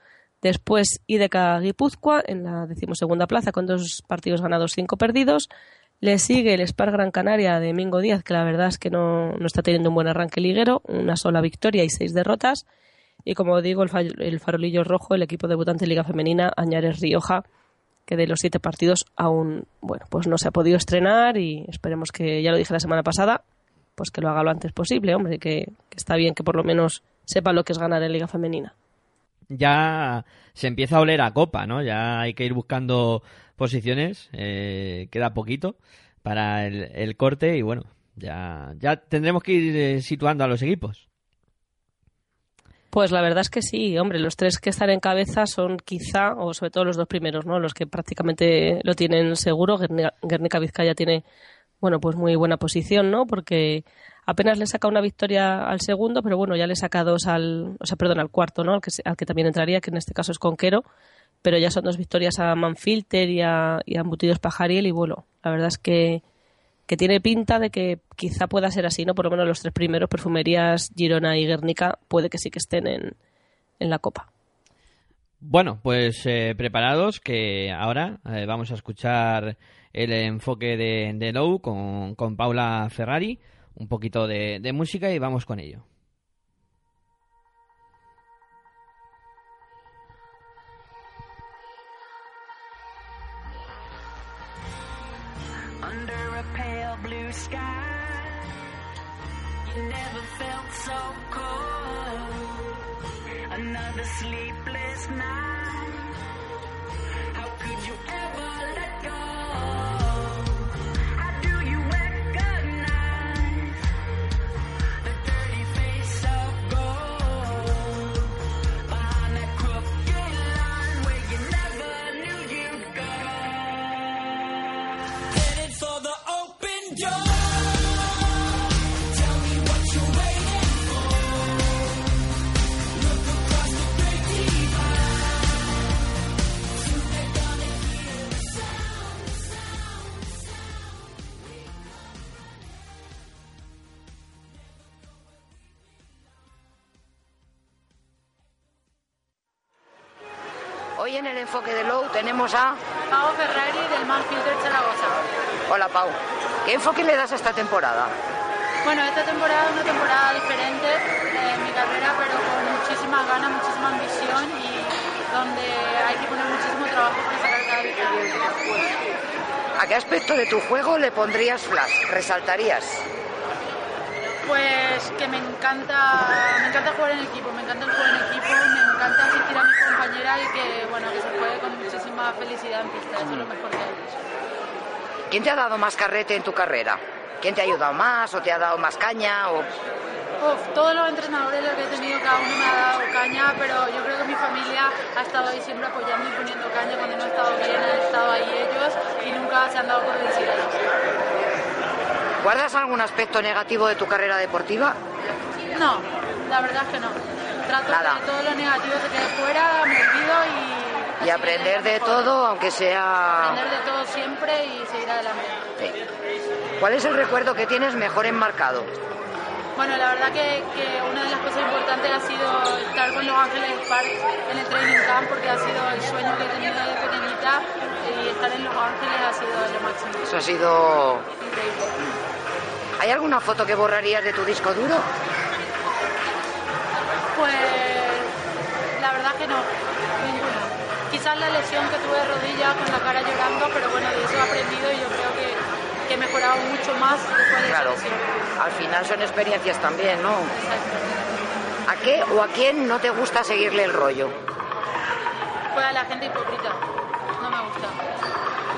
Después IDK Guipúzcoa en la decimosegunda plaza con dos partidos ganados, cinco perdidos. Le sigue el Spar Gran Canaria de Mingo Díaz, que la verdad es que no, no está teniendo un buen arranque liguero, una sola victoria y seis derrotas. Y como digo, el, farolillo rojo, el equipo debutante de Liga Femenina, Añares Rioja, que de los siete partidos aún, bueno, pues no se ha podido estrenar y esperemos que, ya lo dije la semana pasada, pues que lo haga lo antes posible, hombre, que, que está bien que por lo menos sepa lo que es ganar en Liga Femenina. Ya se empieza a oler a copa, ¿no? Ya hay que ir buscando posiciones, eh, queda poquito para el, el, corte y bueno, ya, ya tendremos que ir eh, situando a los equipos. Pues la verdad es que sí, hombre, los tres que están en cabeza son quizá, o sobre todo los dos primeros, ¿no? Los que prácticamente lo tienen seguro. Guernica Vizcaya tiene, bueno, pues muy buena posición, ¿no? Porque apenas le saca una victoria al segundo, pero bueno, ya le saca dos al, o sea, perdón, al cuarto, ¿no? Al que, al que también entraría, que en este caso es Conquero, pero ya son dos victorias a Manfilter y a, y a Embutidos Pajariel y bueno, la verdad es que, que tiene pinta de que quizá pueda ser así, ¿no? Por lo menos los tres primeros, Perfumerías, Girona y Guernica, puede que sí que estén en, en la Copa. Bueno, pues eh, preparados que ahora eh, vamos a escuchar el enfoque de, de Low con, con Paula Ferrari, un poquito de, de música y vamos con ello. Pale sky. You never felt so cold. Another sleepless night. Hoy en el enfoque de Low tenemos a Pau Ferrari del Manfilter Zaragoza. Hola Pau. ¿Qué enfoque le das a esta temporada? Bueno, esta temporada es una temporada diferente en mi carrera, pero con muchísimas ganas, muchísima ambición y donde hay que poner muchísimo trabajo para sacar cada victoria. ¿A qué aspecto de tu juego le pondrías flash? ¿Resaltarías? Pues que me encanta, me encanta jugar en equipo, me encanta el juego en equipo, me encanta compañeras y que bueno que se juegue con muchísima felicidad en pista, eso es lo mejor que hay. ¿Quién te ha dado más carrete en tu carrera? ¿Quién te ha ayudado más o te ha dado más caña? O... Uf, todos los entrenadores los que he tenido, cada uno me ha dado caña, pero yo creo que mi familia ha estado ahí siempre apoyando y poniendo caña cuando no he estado bien, han estado ahí ellos y nunca se han dado por vencidos. ¿Guardas algún aspecto negativo de tu carrera deportiva? No, la verdad es que no. Trato Nada. de que todo lo negativo se quede fuera, me olvido y... Y aprender de todo, aunque sea... Aprender de todo siempre y seguir adelante. Sí. ¿Cuál es el recuerdo que tienes mejor enmarcado? Bueno, la verdad que, que una de las cosas importantes ha sido estar con Los Ángeles Park en el training camp porque ha sido el sueño que he tenido desde pequeñita y estar en Los Ángeles ha sido lo máximo. Eso ha sido... Increíble. ¿Hay alguna foto que borrarías de tu disco duro? Pues la verdad que no, ninguna. Quizás la lesión que tuve de rodilla con la cara llorando, pero bueno, de eso he aprendido y yo creo que, que he mejorado mucho más después de Claro. esa lesión. Al final son experiencias también, ¿no? ¿A qué o a quién no te gusta seguirle el rollo? Pues a la gente hipócrita, no me gusta.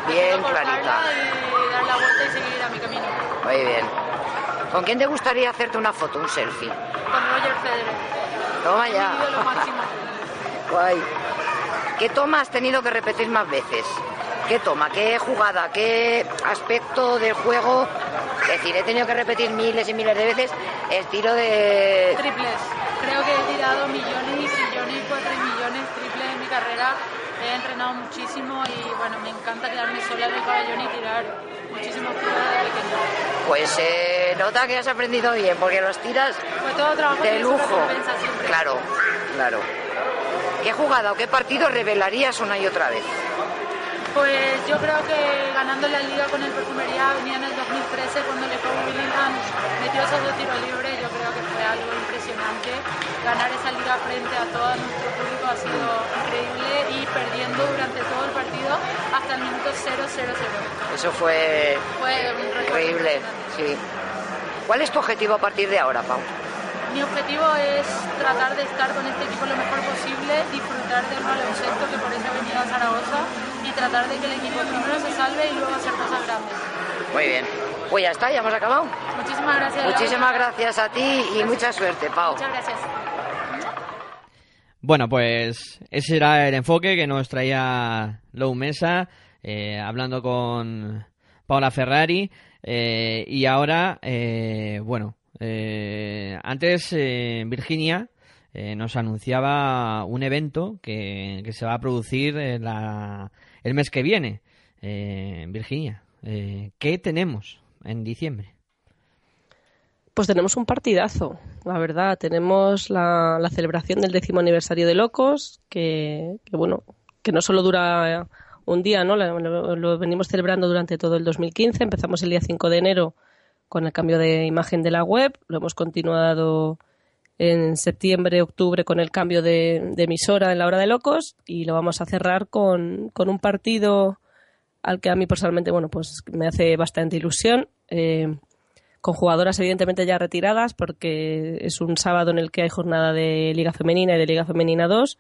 Bien clarita. y dar la vuelta y seguir a mi camino. Muy bien. ¿Con quién te gustaría hacerte una foto, un selfie? Con Roger Federer. Toma ya. Guay. ¿Qué toma has tenido que repetir más veces? ¿Qué toma? ¿Qué jugada? ¿Qué aspecto del juego? Es decir, he tenido que repetir miles y miles de veces el tiro de... Triples. Creo que he tirado millones y trillones y cuatro millones triples en mi carrera. He entrenado muchísimo y bueno, me encanta quedarme sola en el pabellón y tirar desde pequeño. Pues se nota que has aprendido bien, porque los tiras Pues todo trabajo de lujo. Claro, claro. ¿Qué jugada o qué partido revelarías una y otra vez? Pues yo creo que ganando la liga con el Perfumería venía en el 2013 cuando LeCoq Willingham metió esos dos tiros libres. Yo creo que fue algo impresionante. Ganar esa liga frente a todo nuestro público ha sido increíble y perdiendo durante todo el partido hasta el minuto 0-0-0. Eso fue increíble, sí. ¿Cuál es tu objetivo a partir de ahora, Pau? Mi objetivo es tratar de estar con este equipo lo mejor posible, disfrutar del baloncesto que por eso he venido a Zaragoza y tratar de que el equipo primero se salve y luego hacer cosas grandes. Muy bien. Pues ya está, ya hemos acabado. Muchísimas gracias. Muchísimas gracias a ti y mucha suerte, Pau. Muchas gracias. Bueno, pues ese era el enfoque que nos traía Lou Mesa, eh, hablando con Paula Ferrari. eh, y ahora, eh, bueno, Eh, antes, eh, Virginia eh, nos anunciaba un evento que, que se va a producir la- el mes que viene. Virginia, ¿qué tenemos en diciembre? Pues tenemos un partidazo, la verdad. Tenemos la, la celebración del décimo aniversario de Locos, que, que, bueno, que no solo dura un día, ¿no? Lo, venimos celebrando durante todo el 2015. Empezamos el día 5 de enero con el cambio de imagen de la web. Lo hemos continuado en septiembre, octubre con el cambio de, de emisora en la hora de locos y lo vamos a cerrar con, con un partido al que a mí personalmente, bueno, pues me hace bastante ilusión. Eh, con jugadoras evidentemente ya retiradas porque es un sábado en el que hay jornada de Liga Femenina y de Liga Femenina 2.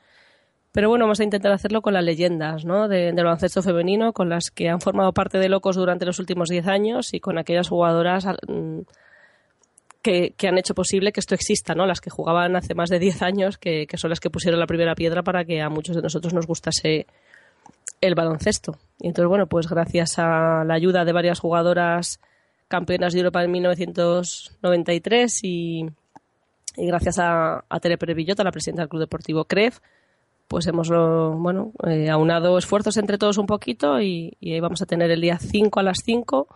Pero bueno, vamos a intentar hacerlo con las leyendas ¿no? de- del baloncesto femenino, con las que han formado parte de Locos durante los últimos 10 años y con aquellas jugadoras mm, que, que han hecho posible que esto exista, ¿no? las que jugaban hace más de 10 años, que, que son las que pusieron la primera piedra para que a muchos de nosotros nos gustase el baloncesto. Y entonces, bueno, pues gracias a la ayuda de varias jugadoras campeonas de Europa en 1993 y, y gracias a, a Tere Pérez Villota, la presidenta del Club Deportivo CREF, pues hemos bueno, eh, aunado esfuerzos entre todos un poquito y, ahí vamos a tener el día 5 a las 5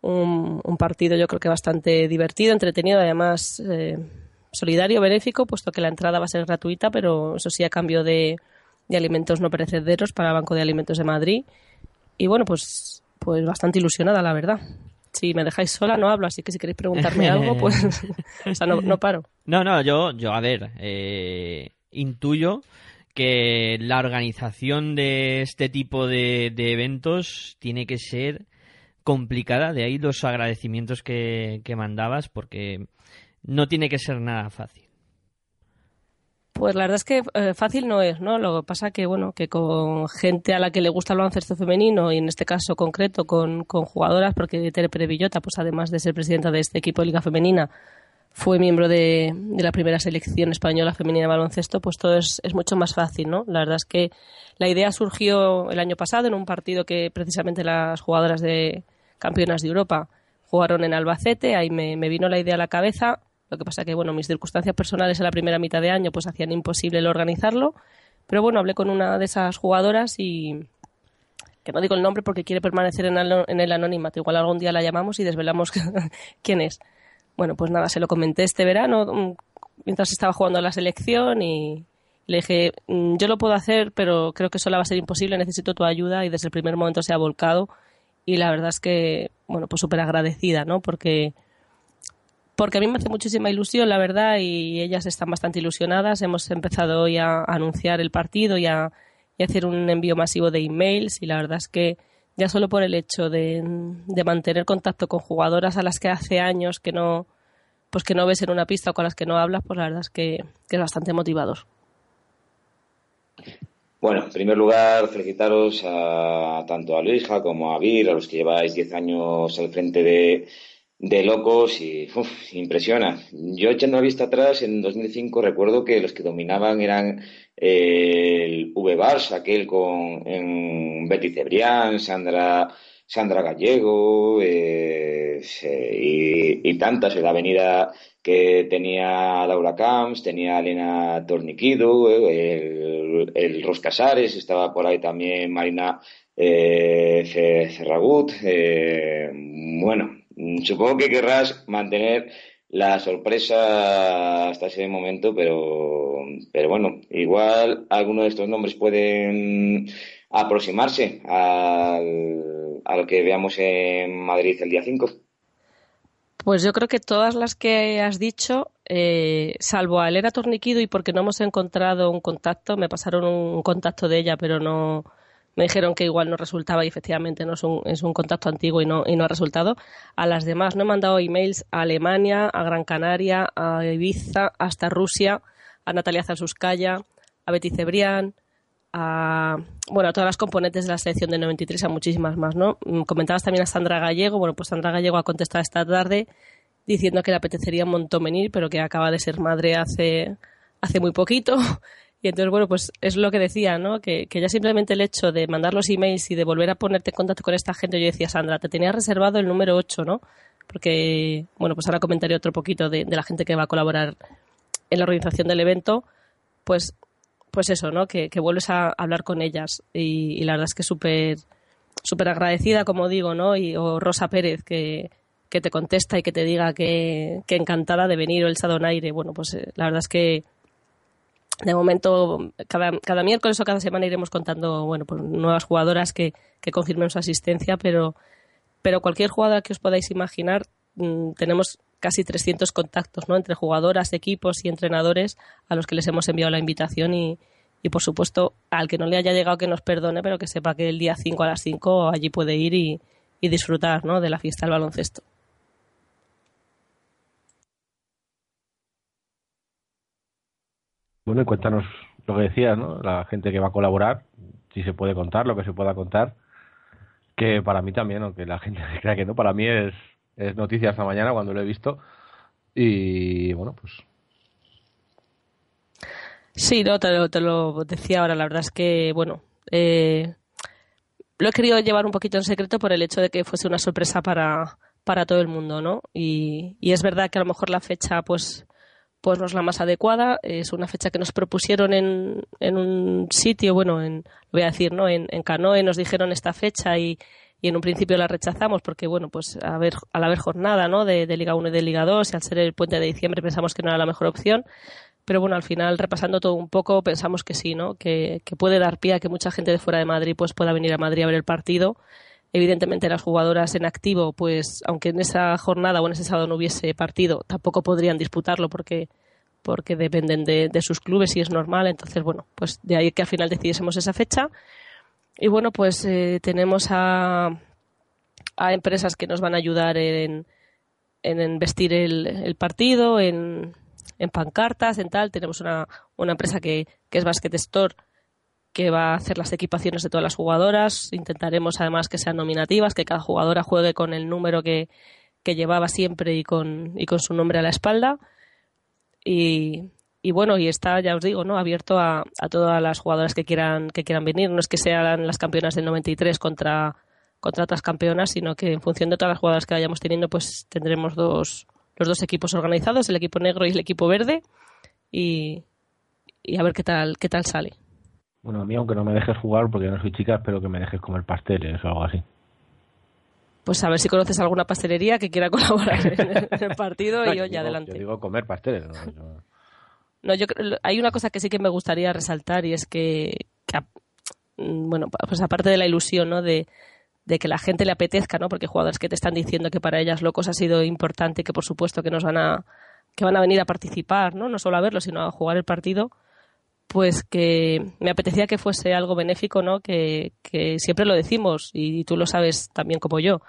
un, partido yo creo que bastante divertido, entretenido, además eh, solidario, benéfico, puesto que la entrada va a ser gratuita, pero eso sí a cambio de, de alimentos no perecederos para el Banco de Alimentos de Madrid. Y bueno, pues, pues bastante ilusionada, la verdad. Si me dejáis sola, no hablo, así que si queréis preguntarme [LAUGHS] algo, pues [LAUGHS] o sea, no, no paro. No, no, yo, yo a ver, eh, intuyo que la organización de este tipo de, de eventos tiene que ser complicada, de ahí los agradecimientos que, que mandabas, porque no tiene que ser nada fácil. Pues la verdad es que eh, fácil no es, ¿no? Lo que pasa que, bueno, que con gente a la que le gusta el baloncesto femenino y en este caso concreto con, con jugadoras, porque Tere Pérez Villota, pues además de ser presidenta de este equipo de Liga Femenina, fue miembro de, de la primera selección española femenina de baloncesto, pues todo es, es mucho más fácil, ¿no? La verdad es que la idea surgió el año pasado en un partido que precisamente las jugadoras de campeonas de Europa jugaron en Albacete, ahí me, me vino la idea a la cabeza, lo que pasa que, bueno, mis circunstancias personales en la primera mitad de año pues hacían imposible el organizarlo, pero bueno, hablé con una de esas jugadoras y que no digo el nombre porque quiere permanecer en, en el anonimato, igual algún día la llamamos y desvelamos [LAUGHS] quién es. Bueno, pues nada, se lo comenté este verano mm, mientras estaba jugando a la selección y le dije, "Mm, yo lo puedo hacer, pero creo que sola va a ser imposible, necesito tu ayuda y desde el primer momento se ha volcado y la verdad es que, bueno, pues súper agradecida, ¿no? Porque, porque a mí me hace muchísima ilusión, la verdad, y ellas están bastante ilusionadas. Hemos empezado hoy a anunciar el partido y a, y hacer un envío masivo de emails y la verdad es que ya solo por el hecho de, mantener contacto con jugadoras a las que hace años que no pues que no ves en una pista o con las que no hablas, pues la verdad es que, que es bastante motivador. Bueno, en primer lugar, felicitaros a tanto a Luisa como a Vir, a los que lleváis 10 años al frente de, de Locos y uf, impresiona. Yo echando la vista atrás, en 2005 recuerdo que los que dominaban eran eh, el V-Bars, aquel con Betty Cebrián, Sandra, Sandra Gallego eh, y, tantas en la avenida que tenía Laura Camps, tenía Elena Torniquido, el, el Ros Casares, estaba por ahí también Marina eh, Ce- Cerragut. eh, bueno, supongo que querrás mantener la sorpresa hasta ese momento, pero, pero bueno, igual algunos de estos nombres pueden aproximarse al, al que veamos en Madrid el día 5. Pues yo creo que todas las que has dicho, eh, salvo a Elena Torniquido y porque no hemos encontrado un contacto, me pasaron un contacto de ella, pero no me dijeron que igual no resultaba y efectivamente no es un, es un contacto antiguo y no, y no ha resultado. A las demás no he mandado emails a Alemania, a Gran Canaria, a Ibiza, hasta Rusia, a Natalia Zansuskaya, a Betty Cebrián, a bueno a todas las componentes de la selección del 93 a muchísimas más no Mm, comentabas también a Sandra Gallego. Bueno pues Sandra Gallego ha contestado esta tarde diciendo que le apetecería un montón venir pero que acaba de ser madre hace hace muy poquito y entonces bueno pues es lo que decía no que, que ya simplemente el hecho de mandar los emails y de volver a ponerte en contacto con esta gente yo decía Sandra te tenía reservado el número 8 no porque, bueno, pues ahora comentaré otro poquito de, de la gente que va a colaborar en la organización del evento, pues, pues eso, ¿no? Que, que vuelves a hablar con ellas y, la verdad es que súper súper agradecida, como digo, ¿no? Y, o Rosa Pérez, que, que te contesta y que te diga que, que encantada de venir o el Donaire. Bueno, pues eh, la verdad es que de momento cada, cada miércoles o cada semana iremos contando, bueno, pues nuevas jugadoras que, que confirmen su asistencia, pero, pero cualquier jugadora que os podáis imaginar, mm, tenemos casi 300 contactos, ¿no? Entre jugadoras, equipos y entrenadores a los que les hemos enviado la invitación y, y por supuesto, al que no le haya llegado que nos perdone, pero que sepa que el día 5 a las 5 allí puede ir y, y disfrutar ¿no? de la fiesta del baloncesto. Bueno, y cuéntanos lo que decías, ¿no? La gente que va a colaborar, si se puede contar, lo que se pueda contar, que para mí también, aunque la gente [LAUGHS] crea que no, para mí es, es noticia esta mañana cuando lo he visto. Y bueno, pues Sí, no, te lo, te lo decía ahora. La verdad es que, bueno, eh, lo he querido llevar un poquito en secreto por el hecho de que fuese una sorpresa para, para todo el mundo, ¿no? Y, y es verdad que a lo mejor la fecha, pues, pues no es la más adecuada. Es una fecha que nos propusieron en, en un sitio, bueno, en, voy a decir, ¿no? En, en Canoe nos dijeron esta fecha y, y en un principio la rechazamos porque, bueno, pues a ver, al haber jornada, ¿no? De, de Liga 1 y de Liga 2 y al ser el puente de diciembre pensamos que no era la mejor opción pero bueno, al final, repasando todo un poco, pensamos que sí, ¿no? Que, que, puede dar pie a que mucha gente de fuera de Madrid pues pueda venir a Madrid a ver el partido. Evidentemente, las jugadoras en activo, pues aunque en esa jornada o en ese sábado no hubiese partido, tampoco podrían disputarlo porque, porque dependen de, de sus clubes y es normal. Entonces, bueno, pues de ahí que al final decidiésemos esa fecha. Y bueno, pues eh, tenemos a, a empresas que nos van a ayudar en, en vestir el, el partido, en en pancartas, en tal. Tenemos una, una empresa que, que es Basket Store que va a hacer las equipaciones de todas las jugadoras. Intentaremos además que sean nominativas, que cada jugadora juegue con el número que, que llevaba siempre y con, y con su nombre a la espalda. Y, y bueno, y está, ya os digo, ¿no? abierto a, a, todas las jugadoras que quieran, que quieran venir. No es que sean las campeonas del 93 contra, contra otras campeonas, sino que en función de todas las jugadoras que vayamos teniendo, pues tendremos dos, los dos equipos organizados, el equipo negro y el equipo verde, y, y, a ver qué tal, qué tal sale. Bueno, a mí, aunque no me dejes jugar porque no soy chica, espero que me dejes comer pasteles o algo así. Pues a ver si conoces alguna pastelería que quiera [LAUGHS] colaborar en el, partido no, y oye, digo, adelante. Yo digo comer pasteles. No, yo... no yo, hay una cosa que sí que me gustaría resaltar y es que, que bueno, pues aparte de la ilusión, ¿no? De, de que la gente le apetezca, ¿no? Porque jugadores que te están diciendo que para ellas Locos ha sido importante, que por supuesto que nos van a que van a venir a participar, ¿no? No solo a verlo, sino a jugar el partido, pues que me apetecía que fuese algo benéfico, ¿no? Que, que siempre lo decimos y tú lo sabes también como yo,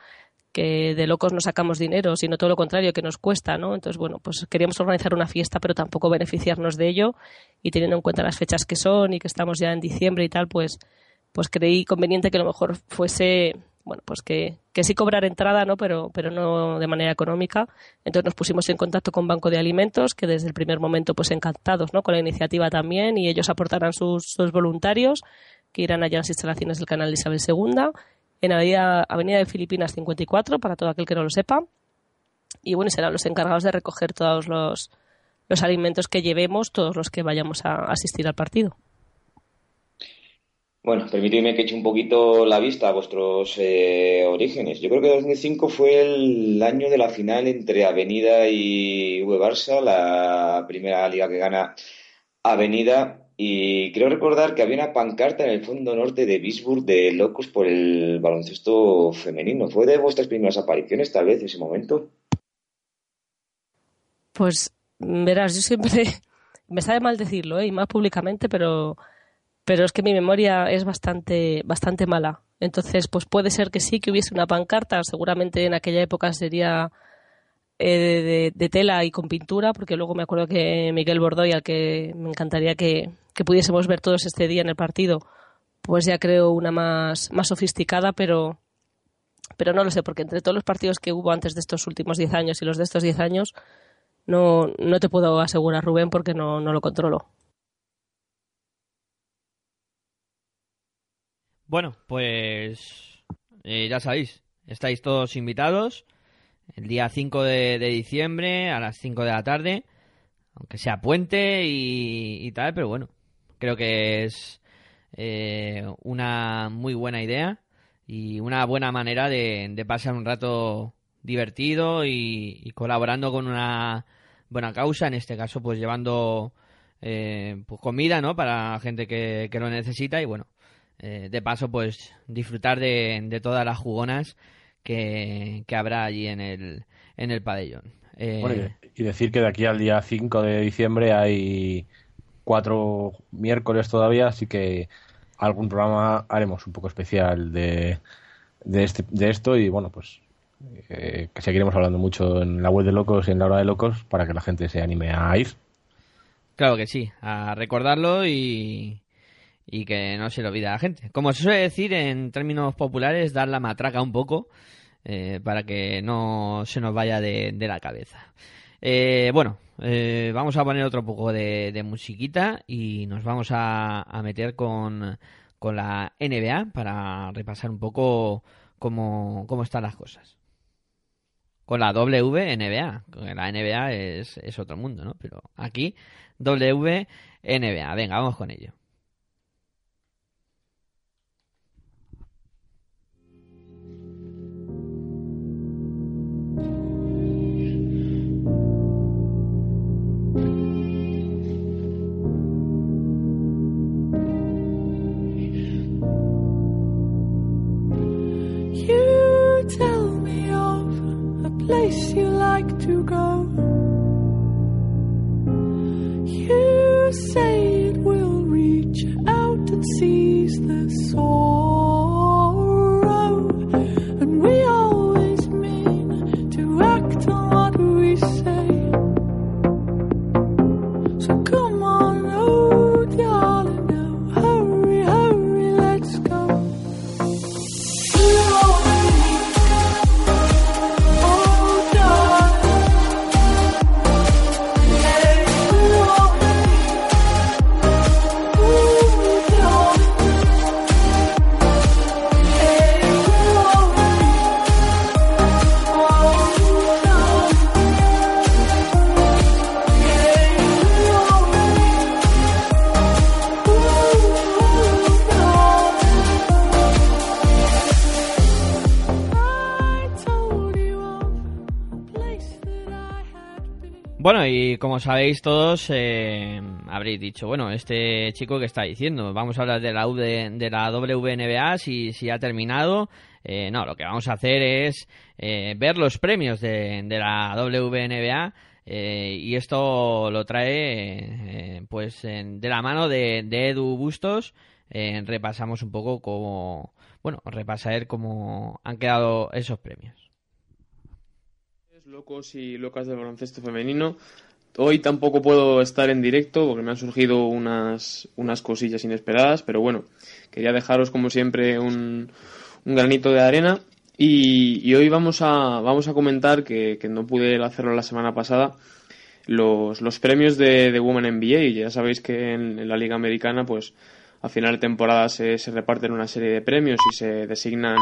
que de locos no sacamos dinero, sino todo lo contrario, que nos cuesta, ¿no? Entonces, bueno, pues queríamos organizar una fiesta, pero tampoco beneficiarnos de ello y teniendo en cuenta las fechas que son y que estamos ya en diciembre y tal, pues pues creí conveniente que a lo mejor fuese bueno, pues que, que sí cobrar entrada, ¿no? Pero, pero no de manera económica. Entonces nos pusimos en contacto con Banco de Alimentos, que desde el primer momento, pues encantados, ¿no? Con la iniciativa también, y ellos aportarán sus, voluntarios, que irán allá a las instalaciones del canal de Isabel II, en Avenida, Avenida de Filipinas 54, para todo aquel que no lo sepa. Y bueno, serán los encargados de recoger todos los, los alimentos que llevemos, todos los que vayamos a asistir al partido. Bueno, permíteme que eche un poquito la vista a vuestros eh, orígenes. Yo creo que 2005 fue el año de la final entre Avenida y V Barça, la primera liga que gana Avenida. Y creo recordar que había una pancarta en el fondo norte de Bisburg de locos por el baloncesto femenino. ¿Fue de vuestras primeras apariciones, tal vez, ese momento? Pues, verás, yo siempre. [LAUGHS] Me sabe mal decirlo, ¿eh? y más públicamente, pero pero es que mi memoria es bastante, bastante mala. Entonces, pues puede ser que sí que hubiese una pancarta, seguramente en aquella época sería eh, de, de, tela y con pintura, porque luego me acuerdo que Miguel Bordoy, al que me encantaría que, que, pudiésemos ver todos este día en el partido, pues ya creo una más, más sofisticada, pero, pero no lo sé, porque entre todos los partidos que hubo antes de estos últimos 10 años y los de estos 10 años, no, no te puedo asegurar, Rubén, porque no, no lo controlo. Bueno, pues eh, ya sabéis, estáis todos invitados. el día 5 de, diciembre a las 5 de la tarde, aunque sea puente y, tal, pero bueno, creo que es eh, una muy buena idea y una buena manera de, pasar un rato divertido y, y colaborando con una buena causa, en este caso pues llevando eh, pues comida, ¿no? Para gente que, que lo necesita y bueno, eh, de paso pues disfrutar de, de todas las jugonas que, que habrá allí en el, en el pabellón. Eh, Bueno, y decir que de aquí al día 5 de diciembre hay cuatro miércoles todavía, así que algún programa haremos un poco especial de, de, este, de esto y bueno, pues eh, que seguiremos hablando mucho en la web de Locos y en la hora de Locos para que la gente se anime a ir. Claro que sí, a recordarlo y, y que no se le olvide a la gente. Como se suele decir en términos populares, dar la matraca un poco eh, para que no se nos vaya de, la cabeza. Eh, bueno, eh, vamos a poner otro poco de, musiquita y nos vamos a, a meter con, con la NBA para repasar un poco cómo, cómo están las cosas. Con la WNBA. La NBA es, es otro mundo, ¿no? Pero aquí, WNBA. Venga, vamos con ello. Place you like to go. You say it will reach out and seize the sorrow. Bueno, y como sabéis todos, eh, habréis dicho, bueno, este chico que está diciendo, vamos a hablar de la, U de, la WNBA, si, si ha terminado. Eh, no, lo que vamos a hacer es eh, ver los premios de, de la WNBA eh, y esto lo trae eh, pues de la mano de, de Edu Bustos. Eh, repasamos un poco cómo, bueno, repasar cómo han quedado esos premios. Locos y locas del baloncesto femenino. Hoy tampoco puedo estar en directo porque me han surgido unas, unas cosillas inesperadas, pero bueno, quería dejaros como siempre un, un granito de arena y, hoy vamos a, vamos a comentar, que, que no pude hacerlo la semana pasada, los, los premios de, de Women NBA. Ya sabéis que en, en la Liga Americana, pues a final de temporada se, se reparten una serie de premios y se designan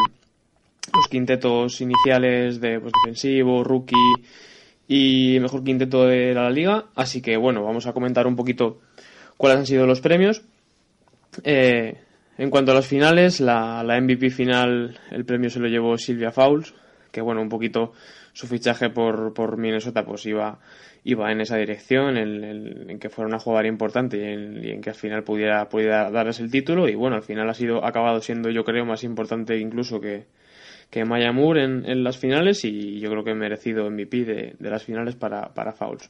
los quintetos iniciales de pues, defensivo, rookie y mejor quinteto de la liga. Así que bueno, vamos a comentar un poquito cuáles han sido los premios. Eh, en cuanto a las finales, la, la MVP final, el premio se lo llevó Silvia Fowles, que bueno, un poquito su fichaje por, por Minnesota pues iba, iba en esa dirección, en, que fuera una jugadora importante y en, y en que al final pudiera, pudiera darles el título. Y bueno, al final ha sido, acabado siendo yo creo más importante incluso que, que Maya Moore en, en las finales y yo creo que merecido MVP de, de las finales para, para Fouls.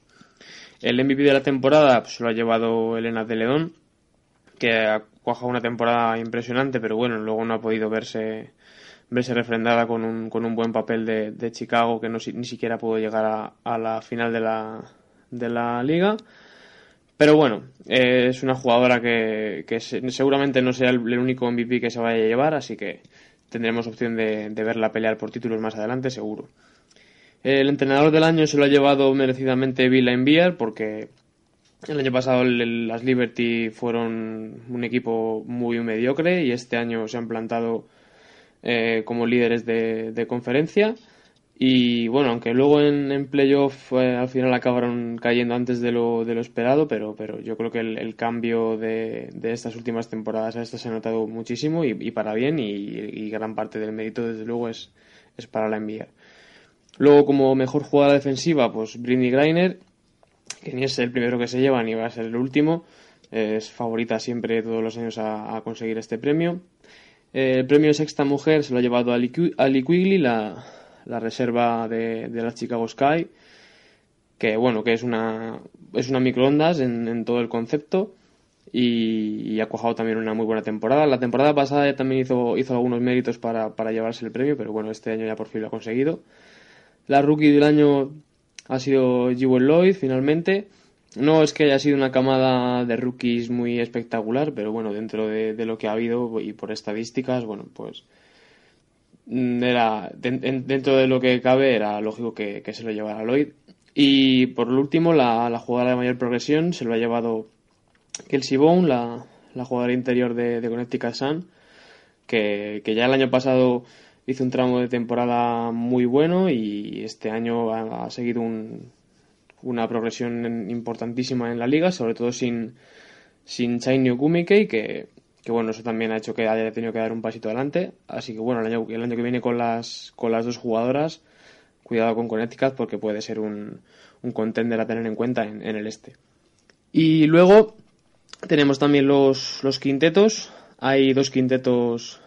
El MVP de la temporada pues, lo ha llevado Elena de León, que ha cuajado una temporada impresionante, pero bueno, luego no ha podido verse, verse refrendada con un, con un buen papel de, Chicago, que no, ni siquiera pudo llegar a, la final de la, de la liga. Pero bueno, es una jugadora que, que se- seguramente no sea el, el único MVP que se vaya a llevar, así que tendremos opción de, verla pelear por títulos más adelante, seguro. El entrenador del año se lo ha llevado merecidamente Bill Enviar, porque el año pasado las Liberty fueron un equipo muy mediocre y este año se han plantado eh, como líderes de, de conferencia. Y bueno, aunque luego en, en playoff eh, al final acabaron cayendo antes de lo, de lo esperado, pero, pero yo creo que el, el cambio de, de estas últimas temporadas a estas se ha notado muchísimo y, y para bien y, y gran parte del mérito desde luego es, es para la NBA. Luego como mejor jugadora defensiva, pues Britney Griner, que ni es el primero que se lleva ni va a ser el último, es favorita siempre todos los años a, conseguir este premio. Eh, El premio sexta mujer se lo ha llevado Ali, Ali Quigley, la, la reserva de, de las Chicago Sky, que bueno, que es una, es una microondas en, todo el concepto y, ha cuajado también una muy buena temporada. La temporada pasada también hizo, hizo algunos méritos para, para llevarse el premio, pero bueno, este año ya por fin lo ha conseguido. La rookie del año ha sido Jewel Lloyd, finalmente. No es que haya sido una camada de rookies muy espectacular, pero bueno, dentro de, lo que ha habido y por estadísticas, bueno, pues era den- en- dentro de lo que cabe era lógico que, que se lo llevara Lloyd. Y por último, la, la jugadora de mayor progresión se lo ha llevado Kelsey Bone, la, la jugadora interior de, de Connecticut Sun, que, que ya el año pasado hizo un tramo de temporada muy bueno y este año ha, seguido un- una progresión importantísima en la liga, sobre todo sin, sin Shiny Okumike, que, que bueno, eso también ha hecho que haya tenido que dar un pasito adelante. Así que bueno, el año, el año que viene con las, con las dos jugadoras, cuidado con Connecticut porque puede ser un, un contender a tener en cuenta en, el este. Y luego tenemos también los, los quintetos. Hay dos quintetos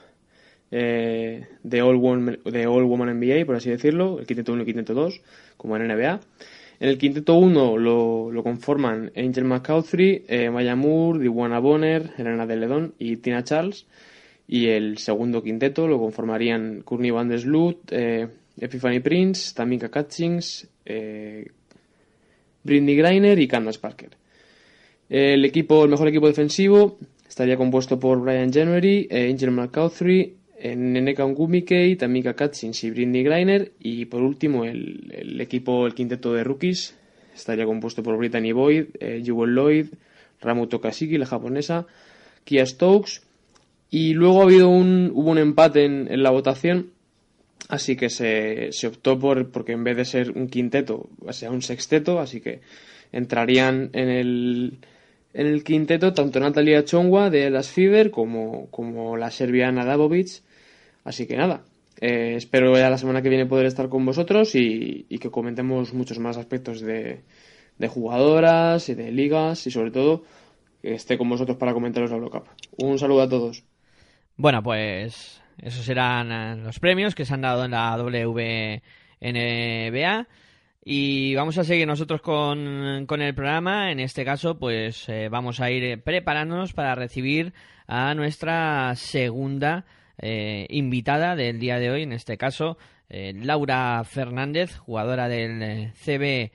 eh, de, All Woman, de All Woman NBA, por así decirlo, el quinteto 1 y el quinteto 2, como en NBA. En el quinteto 1 lo, conforman Angel McCauthrey, eh, Maya Moore, Diwana Bonner, Elena de Ledón y Tina Charles. Y el segundo quinteto lo conformarían Courtney Van der Sloot, eh, Epiphany Prince, Tamika Catchings, eh, Britney Griner y Candace Parker. El equipo, el mejor equipo defensivo estaría compuesto por Brian January, eh, Angel McCauthrey, eh, Neneka Ngumikei, Tamika Catchings y Britney Griner. Y por último, el, el equipo, el quinteto de rookies, estaría compuesto por Brittany Boyd, eh, Jewel Lloyd, Ramu Tokashiki, la japonesa, Kia Stokes. Y luego ha habido un, hubo un empate en, en la votación, así que se, se optó por, porque en vez de ser un quinteto, sea un sexteto, así que entrarían en el, en el quinteto tanto Natalia Chongwa de Las Fever como, como la serbiana Davovic. Así que nada, eh, espero ya la semana que viene poder estar con vosotros y, que comentemos muchos más aspectos de, jugadoras y de ligas y sobre todo que esté con vosotros para comentaros la Eurocup. Un saludo a todos. Bueno, pues esos serán eh, los premios que se han dado en la WNBA. Y vamos a seguir nosotros con, con el programa. En este caso, pues eh, vamos a ir preparándonos para recibir a nuestra segunda eh, invitada del día de hoy. En este caso, eh, Laura Fernández, jugadora del eh, CB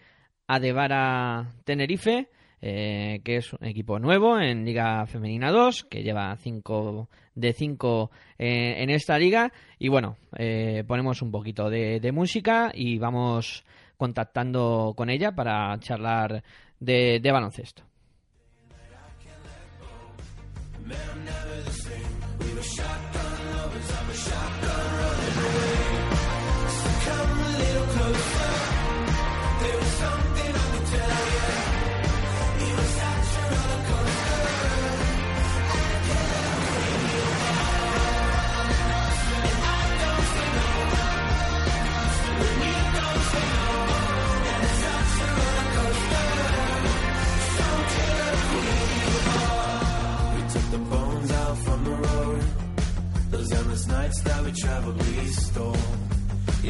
Adevara Tenerife, que es un equipo nuevo en Liga Femenina 2, que lleva 5 de 5 eh, en esta liga. Y bueno, ponemos un poquito de, música y vamos contactando con ella para charlar de, de baloncesto. Shotgun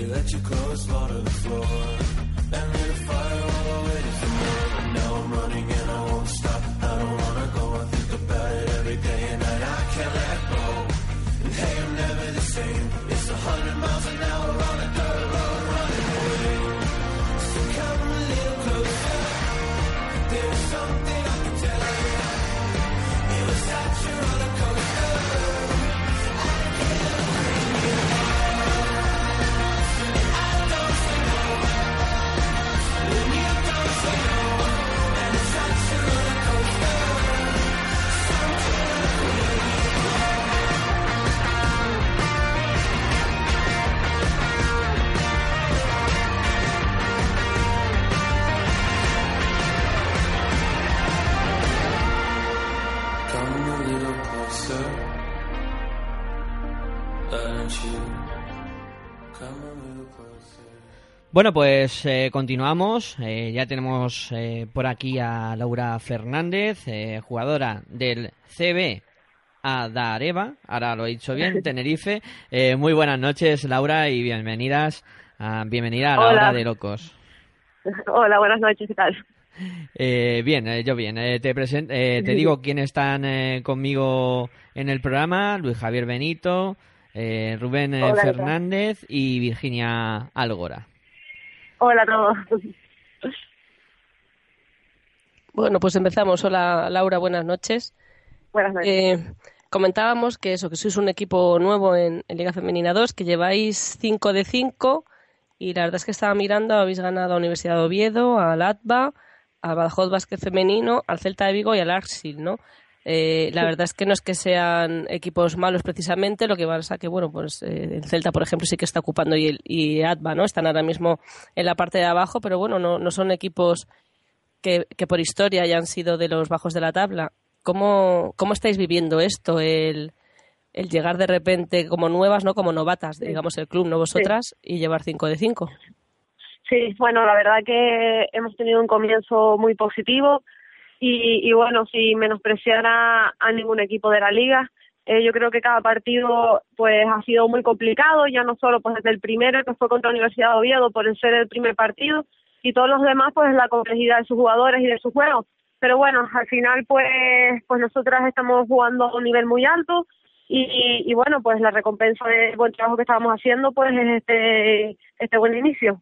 let your clothes fall the floor. And lit a fire Bueno, pues eh, continuamos. Eh, ya tenemos eh, por aquí a Laura Fernández, eh, jugadora del CB Adareva, ahora lo he dicho bien, [LAUGHS] Tenerife. Eh, muy buenas noches, Laura, y bienvenidas, a, bienvenida a la Hola. hora de locos. [LAUGHS] Hola, buenas noches, ¿qué tal? Eh, bien, yo bien. Eh, te, presen- eh, te digo quiénes están eh, conmigo en el programa. Luis Javier Benito, eh, Rubén. Fernández y Virginia Algora. Hola a todos. Bueno, pues empezamos. Hola Laura, buenas noches. Buenas noches. Eh, comentábamos que eso, que sois un equipo nuevo en, en Liga Femenina 2, que lleváis 5 de 5 y la verdad es que estaba mirando, habéis ganado a Universidad de Oviedo, al ATBA, a Badajoz Básquet Femenino, al Celta de Vigo y al Arsil, ¿no? Eh, la verdad es que no es que sean equipos malos precisamente, lo que pasa que, bueno, pues eh, el Celta, por ejemplo, sí que está ocupando y, el, y ATBA, ¿no? Están ahora mismo en la parte de abajo, pero bueno, no, no son equipos que, que por historia hayan sido de los bajos de la tabla. ¿Cómo, cómo estáis viviendo esto, el, el llegar de repente como nuevas, no como novatas, digamos el club, no vosotras, y llevar 5 de 5? Sí, bueno, la verdad que hemos tenido un comienzo muy positivo y, y bueno, sin menospreciar a, ningún equipo de la liga, eh, yo creo que cada partido pues ha sido muy complicado, ya no solo pues desde el primero que fue contra la Universidad de Oviedo por el ser el primer partido y todos los demás pues la complejidad de sus jugadores y de su juego. Pero bueno, al final pues pues nosotras estamos jugando a un nivel muy alto y, y bueno, pues la recompensa del buen trabajo que estábamos haciendo pues es este este buen inicio.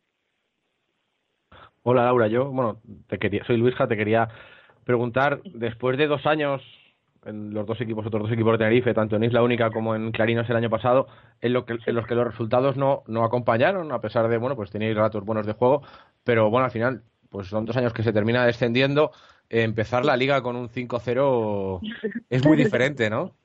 Hola Laura, yo, bueno, te quería, soy Luisja, te quería preguntar, después de dos años en los dos equipos, otros dos equipos de Tenerife, tanto en Isla Única como en Clarinos el año pasado, en, lo que, en los que los resultados no, no acompañaron, a pesar de, bueno, pues tenéis ratos buenos de juego, pero bueno, al final, pues son dos años que se termina descendiendo, empezar la liga con un 5-0 es muy diferente, ¿no?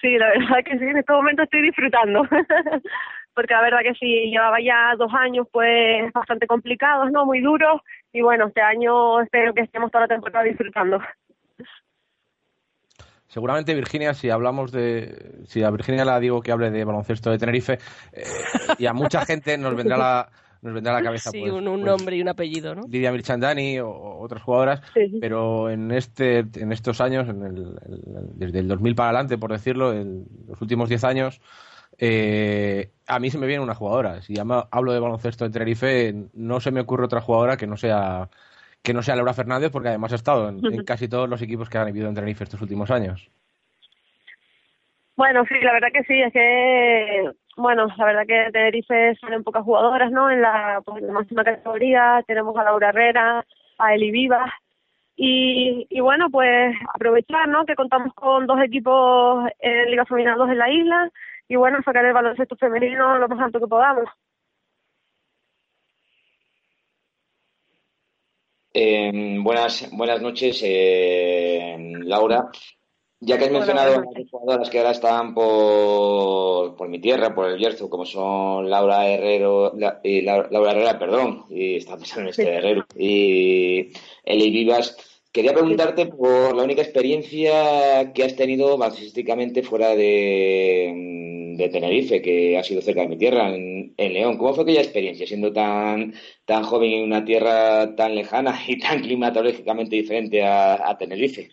Sí, la verdad que sí, en este momento estoy disfrutando. [LAUGHS] Porque la verdad que sí, llevaba ya dos años pues bastante complicados, ¿no? Muy duros. Y bueno, este año espero que estemos toda la temporada disfrutando. Seguramente Virginia, si hablamos de, si a Virginia la digo que hable de baloncesto de Tenerife, eh, y a mucha gente nos vendrá la, nos vendrá a la cabeza Sí, pues, un, un pues, nombre y un apellido, ¿no? Lidia Mirchandani o, o otras jugadoras, pero en este, en estos años, en el, el- desde el 2000 para adelante, por decirlo, en los últimos 10 años, eh, a mí se me viene una jugadora. Si ya me- hablo de baloncesto de Tenerife, no se me ocurre otra jugadora que no sea que no sea Laura Fernández, porque además ha estado en, en casi todos los equipos que han vivido en Tenerife estos últimos años. Bueno, sí, la verdad que sí, es que, bueno, la verdad que en Tenerife salen pocas jugadoras, ¿no? En la, pues, la máxima categoría tenemos a Laura Herrera, a Eli Vivas, y, y bueno, pues aprovechar, ¿no? Que contamos con dos equipos en Liga Femenina 2 en la isla, y bueno, sacar el baloncesto femenino lo más alto que podamos. Eh, buenas, buenas noches, eh, Laura. Ya que has mencionado a las jugadoras que ahora están por, por mi tierra, por el Bierzo, como son Laura Herrero, la- y La- Laura Herrera, perdón, y estaba pensando en este Herrero, y Eli Vivas, quería preguntarte por la única experiencia que has tenido baloncestísticamente fuera de, de Tenerife, que ha sido cerca de mi tierra, en, en León. ¿Cómo fue aquella experiencia, siendo tan, tan joven en una tierra tan lejana y tan climatológicamente diferente a, Tenerife?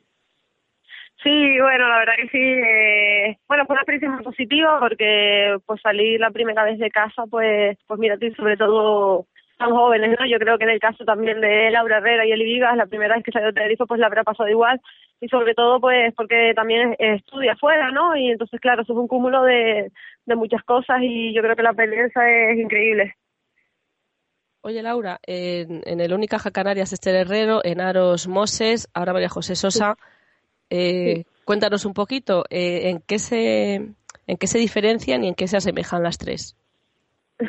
Sí, bueno, la verdad que sí. eh, bueno, fue una experiencia muy positiva porque pues salir la primera vez de casa, pues, pues mira, sobre todo tan jóvenes, ¿no? Yo creo que en el caso también de Laura Herrera y Eli Vigas, la primera vez que salió de Tenerife, pues le habrá pasado igual. Y sobre todo, pues, porque también estudia afuera, ¿no? Y entonces, claro, eso es un cúmulo de, de muchas cosas y yo creo que la experiencia es increíble. Oye, Laura, en, en el Unicaja Canarias Esther Herrero, en Aros Moses, ahora María José Sosa. Eh, Cuéntanos un poquito eh, en qué se en qué se diferencian y en qué se asemejan las tres. [LAUGHS]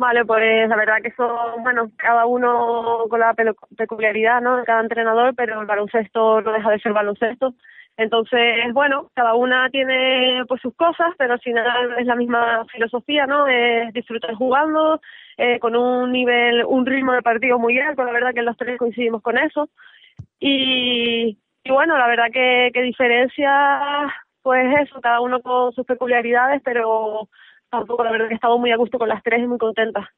Vale, pues la verdad que son, bueno, cada uno con la peculiaridad, ¿no? Cada entrenador, pero el baloncesto no deja de ser baloncesto. Entonces, bueno, cada una tiene pues sus cosas, pero al final es la misma filosofía, ¿no? Es disfrutar jugando, eh, con un nivel, un ritmo de partido muy alto, la verdad que los tres coincidimos con eso. Y, y bueno, la verdad que, que diferencia, pues eso, cada uno con sus peculiaridades, pero tampoco la verdad que he estado muy a gusto con las tres y muy contenta.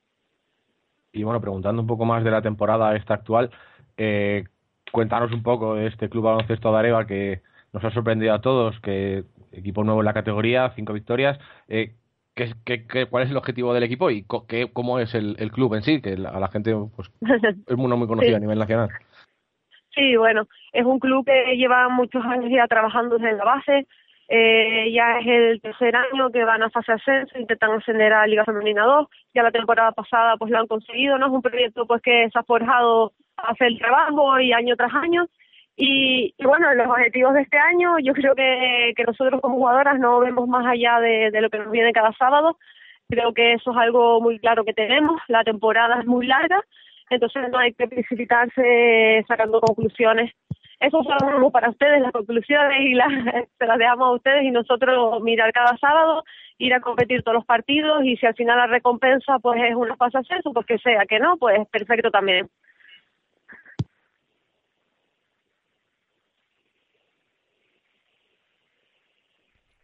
y bueno, preguntando un poco más de la temporada esta actual, eh, cuéntanos un poco de este club baloncesto de Areva que nos ha sorprendido a todos, que equipo nuevo en la categoría, cinco victorias. Eh, ¿qué, qué, qué, cuál es el objetivo del equipo y co- qué, cómo es el, el club en sí? Que la- a la gente pues, [LAUGHS] es muy, no muy conocido Sí. a nivel nacional. Sí, bueno, es un club que lleva muchos años ya trabajando desde la base. Eh, ya es el tercer año que van a fase ascenso, intentan ascender a Liga Femenina 2. Ya la temporada pasada pues lo han conseguido, ¿no? Es un proyecto pues que se ha forjado a hacer el trabajo y año tras año. Y, bueno, los objetivos de este año, yo creo que, que nosotros como jugadoras no vemos más allá de lo que nos viene cada sábado. Creo que eso es algo muy claro que tenemos. La temporada es muy larga, entonces no hay que precipitarse sacando conclusiones. Eso solo para ustedes, las conclusiones y las, [LAUGHS] se las dejamos a ustedes y nosotros mirar cada sábado, ir a competir todos los partidos y si al final la recompensa pues es una fase ascenso, pues que sea, que no, pues perfecto también.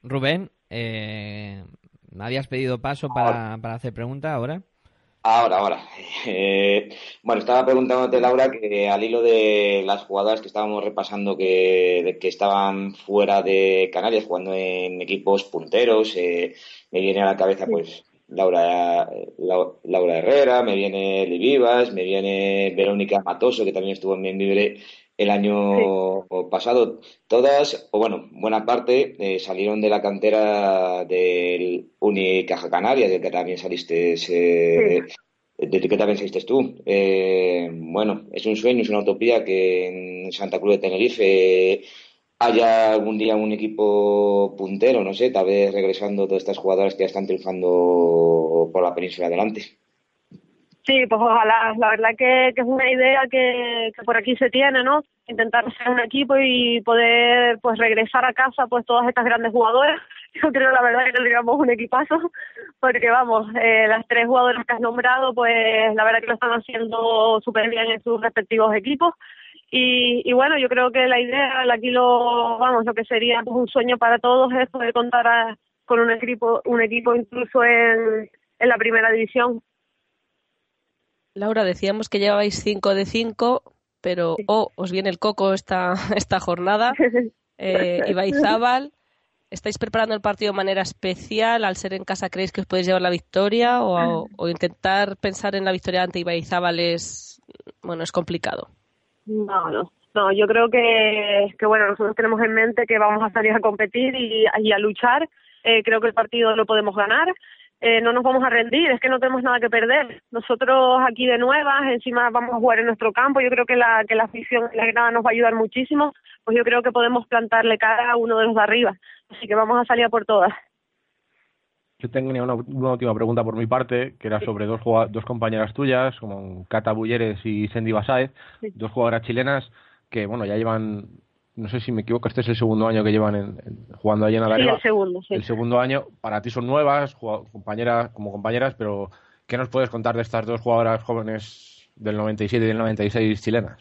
Rubén, eh, ¿me habías pedido paso para, para hacer pregunta ahora? Ahora, ahora. Eh, bueno, estaba preguntándote, Laura, que al hilo de las jugadoras que estábamos repasando que, estaban fuera de Canarias jugando en equipos punteros, eh, me viene a la cabeza, pues, Laura, Lau- Laura Herrera, me viene Eli Vivas, me viene Verónica Matoso, que también estuvo en Membibre el año pasado. Todas, o bueno, buena parte, eh, salieron de la cantera del Unicaja Canarias, del que también saliste, eh, del que también saliste tú. Eh, bueno, es un sueño, es una utopía que en Santa Cruz de Tenerife haya algún día un equipo puntero, no sé, tal vez regresando todas estas jugadoras que ya están triunfando por la península adelante. Sí, pues ojalá. La verdad que, que es una idea que, que por aquí se tiene, ¿no? Intentar ser un equipo y poder pues regresar a casa pues todas estas grandes jugadoras. [LAUGHS] Yo creo la verdad que tendríamos un equipazo [LAUGHS] porque vamos, eh, las tres jugadoras que has nombrado pues la verdad que lo están haciendo súper bien en sus respectivos equipos. Y, y bueno, yo creo que la idea, aquí lo, vamos, lo que sería pues un sueño para todos es poder contar con un equipo, un equipo incluso en, en la primera división. Laura, decíamos que llevabais 5 de 5, pero oh, os viene el coco esta, [LAUGHS] esta jornada. [LAUGHS] Eh, Ibaizábal, [LAUGHS] ¿estáis preparando el partido de manera especial? Al ser en casa, ¿creéis que os podéis llevar la victoria? ¿O, o intentar pensar en la victoria ante Ibaizábal es, bueno, es complicado? No, no. No, yo creo que, que bueno, nosotros tenemos en mente que vamos a salir a competir y, y a luchar. Eh, creo que el partido lo podemos ganar. Eh, no nos vamos a rendir, es que no tenemos nada que perder. Nosotros aquí de nuevas, encima vamos a jugar en nuestro campo. Yo creo que la, que la afición, la granada nos va a ayudar muchísimo. Pues yo creo que podemos plantarle cara a uno de los de arriba. Así que vamos a salir a por todas. Yo tenía una, una última pregunta por mi parte, que era sobre dos, dos compañeras tuyas, como Cata Bulleres y Sandy Basáez, Sí. dos jugadoras chilenas que, bueno, ya llevan, no sé si me equivoco, este es el segundo año que llevan en- en- jugando allí en Sí, Adareva. el segundo, sí. El segundo año, para ti son nuevas, compañeras, como compañeras, pero ¿qué nos puedes contar de estas dos jugadoras jóvenes del 97 y del 96 chilenas?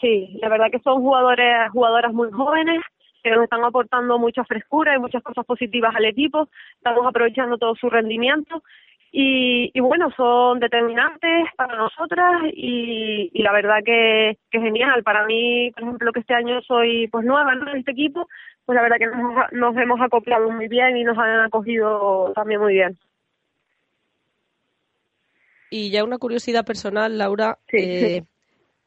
Sí, la verdad que son jugadores, jugadoras muy jóvenes que nos están aportando mucha frescura y muchas cosas positivas al equipo. Estamos aprovechando todo su rendimiento y, y bueno, son determinantes para nosotras y, y la verdad que, que genial. Para mí, por ejemplo, que este año soy pues nueva en este equipo, pues la verdad que nos, nos hemos acoplado muy bien y nos han acogido también muy bien. Y ya una curiosidad personal, Laura. eh,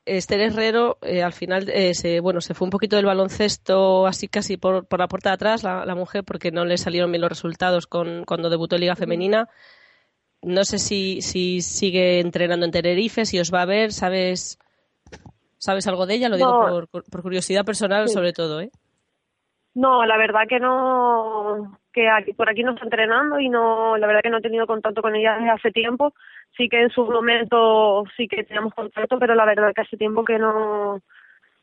Esther Herrero eh, al final eh, se, bueno, se fue un poquito del baloncesto así casi por, por la puerta de atrás, la, la mujer, porque no le salieron bien los resultados con, cuando debutó en Liga Femenina. No sé si, si sigue entrenando en Tenerife, si os va a ver, ¿sabes, sabes algo de ella? Lo digo por, por curiosidad personal Sí. sobre todo, ¿eh? No, la verdad que no, que aquí, por aquí no está entrenando y no, la verdad que no he tenido contacto con ella desde hace tiempo. Sí que en su momento sí que teníamos contacto, pero la verdad que hace tiempo que no,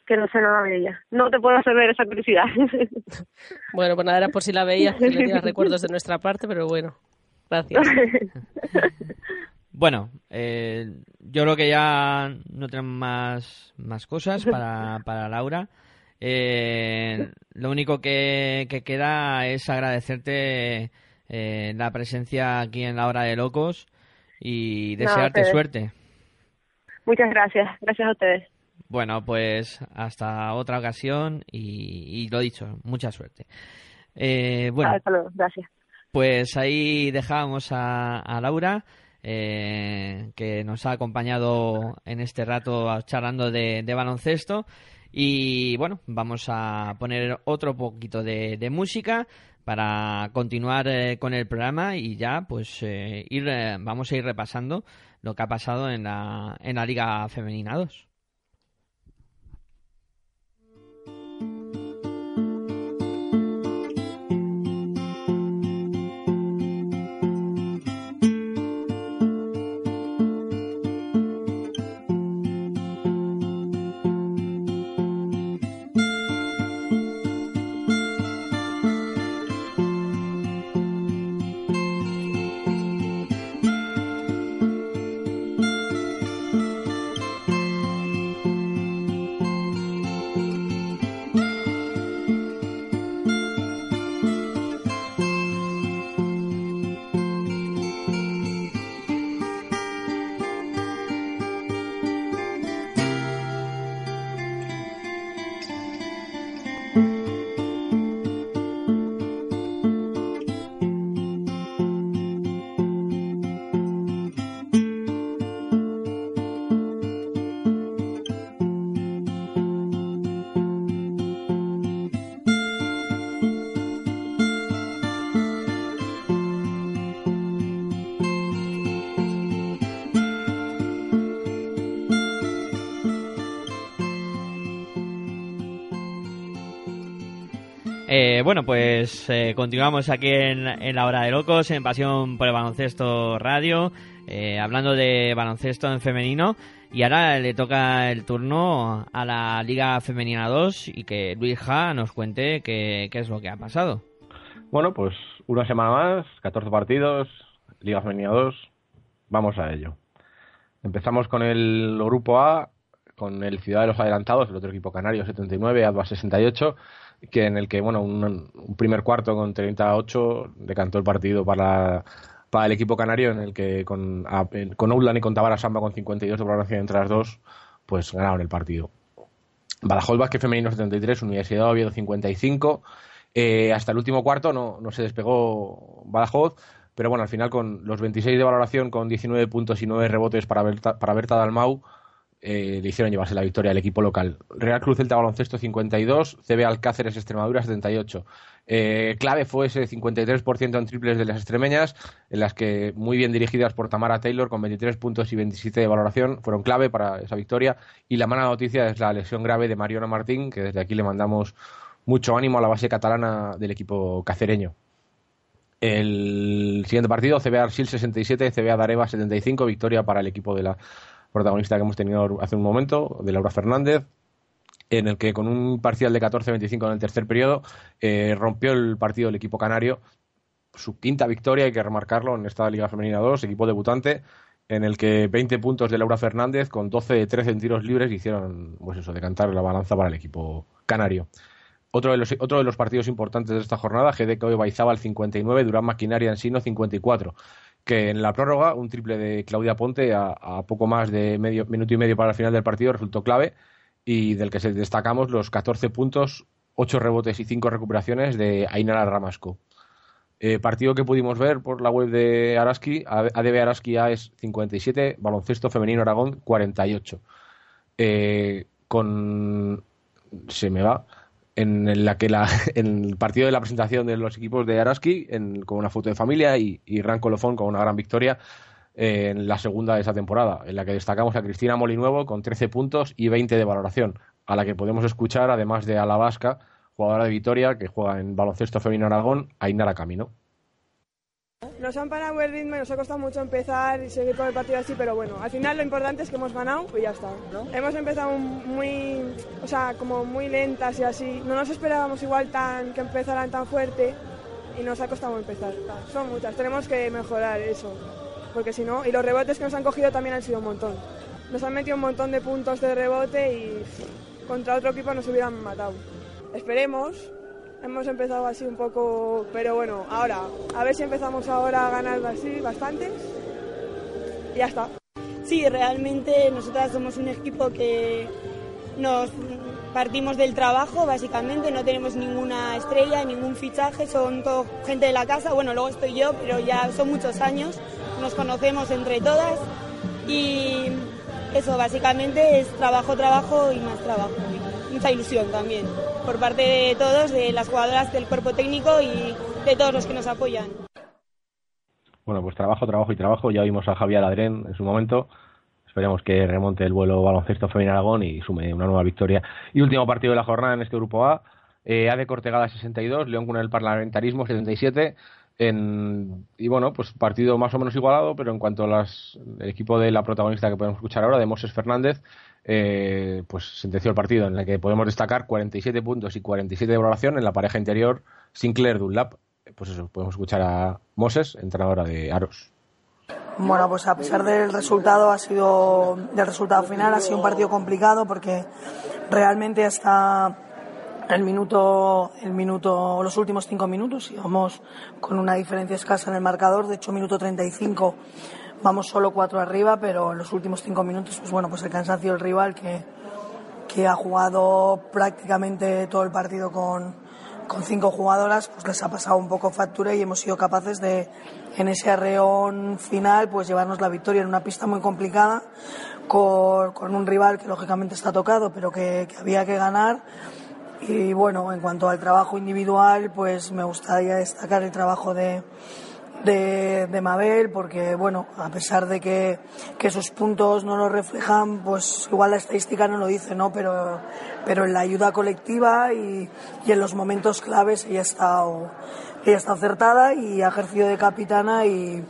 que no sé nada de ella. No te puedo hacer ver esa curiosidad. [LAUGHS] Bueno, pues nada, era por si la veías, que recuerdos de nuestra parte, pero bueno, gracias. [LAUGHS] Bueno, eh, yo creo que ya no tenemos más, más cosas para, para Laura. Eh, lo único que, que queda es agradecerte eh, la presencia aquí en la hora de locos y desearte suerte. Muchas gracias, gracias a ustedes. Bueno, pues hasta otra ocasión y, y lo dicho, mucha suerte. Eh, bueno, Hasta luego, gracias. Pues ahí dejábamos a, Laura, eh, que nos ha acompañado en este rato charlando de, baloncesto. Y bueno, vamos a poner otro poquito de, de música para continuar eh, con el programa y ya pues eh, ir, eh, vamos a ir repasando lo que ha pasado en la, en la Liga Femenina 2. Eh, bueno, pues eh, continuamos aquí en, la hora de locos, en Pasión por el Baloncesto Radio, eh, hablando de baloncesto en femenino. Y ahora le toca el turno a la Liga Femenina 2 y que Luis Ja nos cuente qué, es lo que ha pasado. Bueno, pues una semana más, 14 partidos, Liga Femenina 2, vamos a ello. Empezamos con el grupo A, con el Ciudad de los Adelantados, el otro equipo canario 79, ADVA 68, que en el que, bueno, un, primer cuarto con 38 decantó el partido para, para el equipo canario, en el que con, a- con Outland y con Tabara Samba con 52 de valoración entre las dos, pues ganaron el partido. Badajoz Vázquez Femenino 73, Universidad de Oviedo 55. Eh, hasta el último cuarto no, no se despegó Badajoz, pero bueno, al final con los 26 de valoración, con 19 puntos y 9 rebotes para Berta, para Berta Dalmau, eh, le hicieron llevarse la victoria al equipo local. Real Cruz Celta Baloncesto 52, CB Alcáceres Extremadura 78. Eh, clave fue ese 53% en triples de las extremeñas, en las que muy bien dirigidas por Tamara Taylor con 23 puntos y 27 de valoración fueron clave para esa victoria. Y la mala noticia es la lesión grave de Mariona Martín, que desde aquí le mandamos mucho ánimo a la base catalana del equipo cacereño. El siguiente partido, CBA Arsil 67, CBA Dareva 75, victoria para el equipo de la protagonista que hemos tenido hace un momento, de Laura Fernández, en el que con un parcial de 14-25 en el tercer periodo eh, rompió el partido el equipo canario, su quinta victoria, hay que remarcarlo, en esta Liga Femenina 2, equipo debutante, en el que 20 puntos de Laura Fernández con 12 de 13 en tiros libres hicieron, pues eso, decantar la balanza para el equipo canario. Otro de los, otro de los partidos importantes de esta jornada, GDK de Baizaba al 59, Durán Maquinaria Ensino 54. Que en la prórroga, un triple de Claudia Ponte a, poco más de medio minuto y medio para el final del partido resultó clave y del que se destacamos los 14 puntos, 8 rebotes y 5 recuperaciones de Ainara Ramasco. Eh, partido que pudimos ver por la web de Araski, ADB Araski A es 57, baloncesto femenino Aragón 48. Eh, con. Se me va. En la que la, [LAUGHS] en el partido de la presentación de los equipos de Araski, en- con una foto de familia y, y Ran Colofón con una gran victoria eh, en la segunda de esa temporada, en la que destacamos a Cristina Molinuevo con 13 puntos y 20 de valoración, a la que podemos escuchar, además de a la Vasca, jugadora de Vitoria, que juega en baloncesto femenino Aragón, Ainara Camino. Nos han parado el ritmo y nos ha costado mucho empezar y seguir con el partido así, pero bueno, al final lo importante es que hemos ganado y ya está. Hemos empezado muy, o sea, como muy lentas y así. No nos esperábamos igual tan que empezaran tan fuerte y nos ha costado empezar. Son muchas, tenemos que mejorar eso, porque si no, y los rebotes que nos han cogido también han sido un montón. Nos han metido un montón de puntos de rebote y contra otro equipo nos hubieran matado. Esperemos. Hemos empezado así un poco, pero bueno, ahora, a ver si empezamos ahora a ganar así bastantes. Y ya está. Sí, realmente nosotras somos un equipo que nos partimos del trabajo, básicamente, no tenemos ninguna estrella, ningún fichaje, son todo gente de la casa, bueno, luego estoy yo, pero ya son muchos años, nos conocemos entre todas. Y eso básicamente es trabajo, trabajo y más trabajo, mucha ilusión también, por parte de todos, de las jugadoras del cuerpo técnico y de todos los que nos apoyan. Bueno, pues trabajo, trabajo y trabajo. Ya vimos a Javier Adrén en su momento. Esperemos que remonte el vuelo baloncesto femenino Aragón y sume una nueva victoria. Y último partido de la jornada en este grupo A. Eh, AD Cortegada 62, León con el parlamentarismo 77. En, y bueno, pues partido más o menos igualado, pero en cuanto al equipo de la protagonista que podemos escuchar ahora, de Moses Fernández, eh, pues sentenció el partido en el que podemos destacar 47 puntos y 47 de valoración en la pareja interior Sinclair Dunlap. Pues eso, podemos escuchar a Moses, entrenadora de Aros. Bueno, pues a pesar del resultado ha sido del resultado final ha sido un partido complicado porque realmente hasta el minuto el minuto los últimos cinco minutos íbamos con una diferencia escasa en el marcador de hecho minuto 35 vamos solo cuatro arriba pero en los últimos cinco minutos pues bueno pues el cansancio del rival que que ha jugado prácticamente todo el partido con con cinco jugadoras pues les ha pasado un poco factura y hemos sido capaces de en ese arreón final pues llevarnos la victoria en una pista muy complicada con, con un rival que lógicamente está tocado pero que, que, había que ganar. Y bueno en cuanto al trabajo individual pues me gustaría destacar el trabajo de de, de, Mabel, porque bueno, a pesar de que, que, sus puntos no lo reflejan, pues igual la estadística no lo dice, ¿no? Pero, pero en la ayuda colectiva y, y en los momentos claves ella ella está acertada y ha ejercido de capitana y,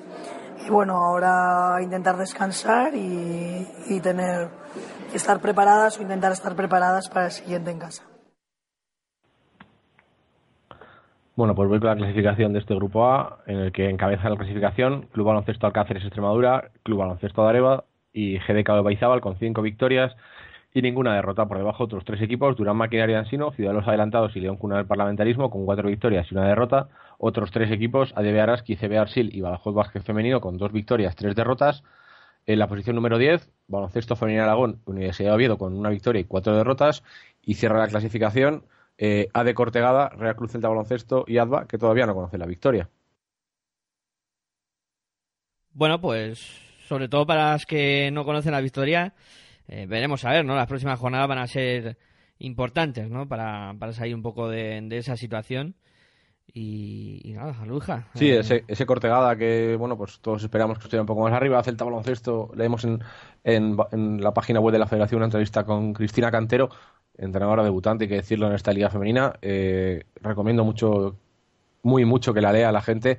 y bueno, ahora intentar descansar y, y tener, estar preparadas o intentar estar preparadas para el siguiente en casa. Bueno, pues voy con la clasificación de este grupo A, en el que encabeza la clasificación Club Baloncesto Alcáceres Extremadura, Club Baloncesto de Areva y GDK de Baizábal con cinco victorias y ninguna derrota. Por debajo otros tres equipos, Durán Maquinaria Ansino, Ciudadanos Adelantados y León Cuna del Parlamentarismo con cuatro victorias y una derrota. Otros tres equipos, ADB Araski, CB Arsil y Badajoz Vázquez Femenino con dos victorias, tres derrotas. En la posición número 10, Baloncesto Femenino Aragón, Universidad de Oviedo con una victoria y cuatro derrotas. Y cierra la clasificación eh, AD Cortegada, Real Cruz Celta Baloncesto y ADVA, que todavía no conoce la victoria. Bueno, pues sobre todo para las que no conocen la victoria, eh, veremos a ver, ¿no? Las próximas jornadas van a ser importantes, ¿no? Para, para salir un poco de, de esa situación. Y, y, nada, Luja. Sí, ese, ese Cortegada que, bueno, pues todos esperamos que estuviera un poco más arriba. Celta Baloncesto, leemos en, en, en la página web de la Federación una entrevista con Cristina Cantero, entrenadora debutante, hay que decirlo en esta liga femenina. Eh, recomiendo mucho, muy mucho que la lea la gente.